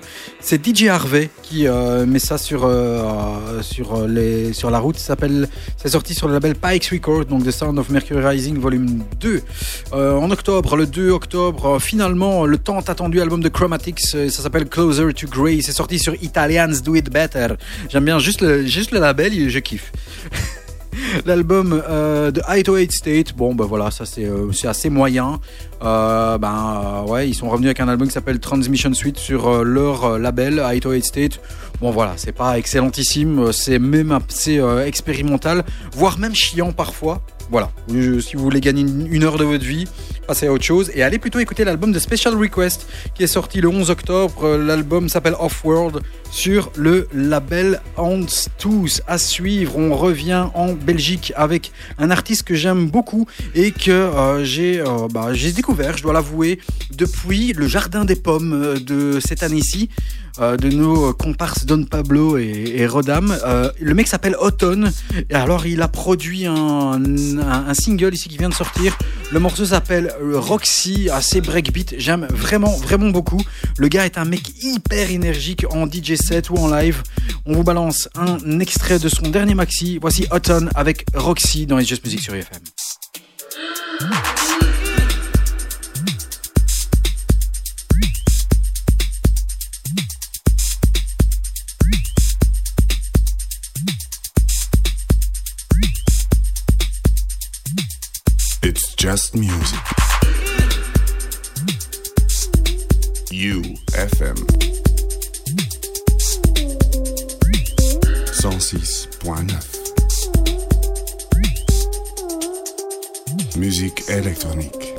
c'est DJ Harvey qui euh, met ça sur, euh, sur, euh, les, sur la route. C'est sorti sur le label Pikes Record, donc The Sound of Mercury Rising Volume 2. Euh, en octobre, le 2 octobre, euh, finalement, le tant attendu album de Chromatics, euh, ça s'appelle Closer to Grey. C'est sorti sur Italians Do It Better. J'aime bien juste le, juste le label, je kiffe. *laughs* L'album euh, de 808 State, bon ben voilà, ça c'est euh, assez moyen. Euh, ben ouais, ils sont revenus avec un album qui s'appelle Transmission Suite sur leur label 808 State. Bon voilà, c'est pas excellentissime, c'est même assez expérimental, voire même chiant parfois. Voilà, si vous voulez gagner une, heure de votre vie, passez à autre chose et allez plutôt écouter l'album de Special Request qui est sorti le 11 octobre. L'album s'appelle Off-World sur le label Hans Tous. À suivre, on revient en Belgique avec un artiste que j'aime beaucoup et que euh, j'ai euh, bah, j'ai découvert, je dois l'avouer, depuis le Jardin des Pommes euh, de cette année-ci. Euh, de nos comparses Don Pablo et, et Rodam. Euh, le mec s'appelle Autumn. Et alors, il a produit un, single ici qui vient de sortir. Le morceau s'appelle euh, Roxy, assez breakbeat. J'aime vraiment, vraiment beaucoup. Le gars est un mec hyper énergique en DJ set ou en live. On vous balance un extrait de son dernier maxi. Voici Autumn avec Roxy dans les Just Music sur UFM. Just music. UFM 106.9 Musique électronique.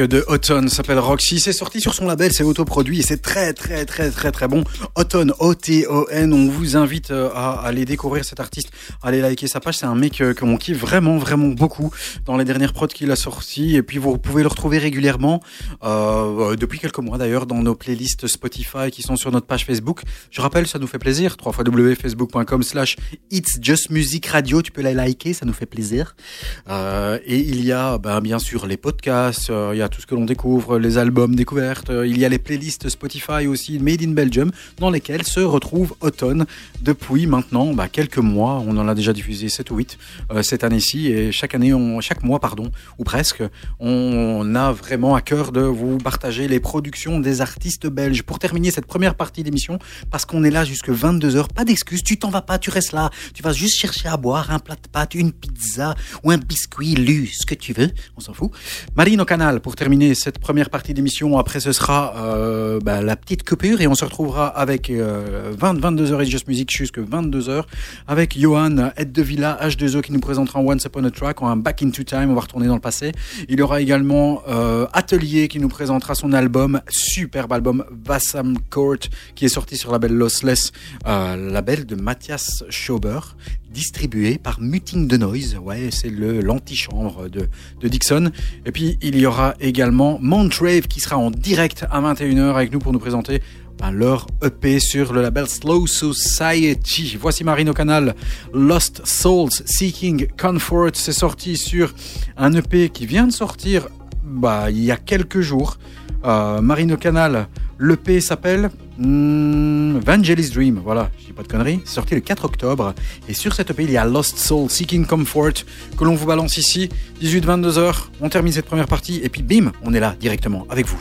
De Autumn s'appelle Roxy. C'est sorti sur son label, c'est autoproduit et c'est très très très très très bon. Autumn, O-T-O-N. On vous invite euh, à aller découvrir cet artiste, à aller liker sa page. C'est un mec euh, qu'on kiffe vraiment vraiment beaucoup dans les dernières prods qu'il a sorties. Et puis vous pouvez le retrouver régulièrement euh, depuis quelques mois d'ailleurs dans nos playlists Spotify qui sont sur notre page Facebook. Je rappelle, ça nous fait plaisir. www.facebook.com slash It's Just Music Radio. Tu peux la liker, ça nous fait plaisir. Euh, et il y a ben, bien sûr les podcasts, euh, il y a tout ce que l'on découvre, les albums découvertes, euh, il y a les playlists Spotify aussi, Made in Belgium, dans lesquelles se retrouve Automne depuis maintenant ben, quelques mois. On en a déjà diffusé 7 ou 8 euh, cette année-ci et chaque année, chaque mois, pardon, ou presque, on a vraiment à cœur de vous partager les productions des artistes belges. Pour terminer cette première partie d'émission, parce qu'on est là jusque 22h, pas d'excuses, tu t'en vas pas, tu restes là, tu vas juste chercher à boire un plat de pâtes, une pizza ou un biscuit, lu, ce que tu veux, on s'en fout. Marine au canal pour terminer cette première partie d'émission. Après, ce sera euh, bah, la petite coupure et on se retrouvera avec euh, 20, 22h et Just Music jusque 22h avec Johan Ed de Villa H2O qui nous présentera Once Upon a Track, un Back into Time, on va retourner dans le passé. Il y aura également euh, Atelier qui nous présentera son album, superbe album Vassam Court qui est sorti sur la label Lossless, euh, label de Mathias Schauber distribué par Muting de Noise. Ouais, c'est le l'antichambre de, Dixon. Et puis, il y aura également Montrave qui sera en direct à 21h avec nous pour nous présenter ben, leur EP sur le label Slow Society. Voici Marine au canal. Lost Souls Seeking Comfort. C'est sorti sur un EP qui vient de sortir bah, il y a quelques jours. Euh, Marine au canal. L'EP s'appelle hmm, Vangelis Dream. Voilà, je dis pas de conneries. Sorti le 4 octobre. Et sur cette EP, il y a Lost Soul Seeking Comfort que l'on vous balance ici. 18-22 heures. On termine cette première partie. Et puis bim, on est là directement avec vous.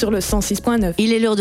Sur le 106.9. Il est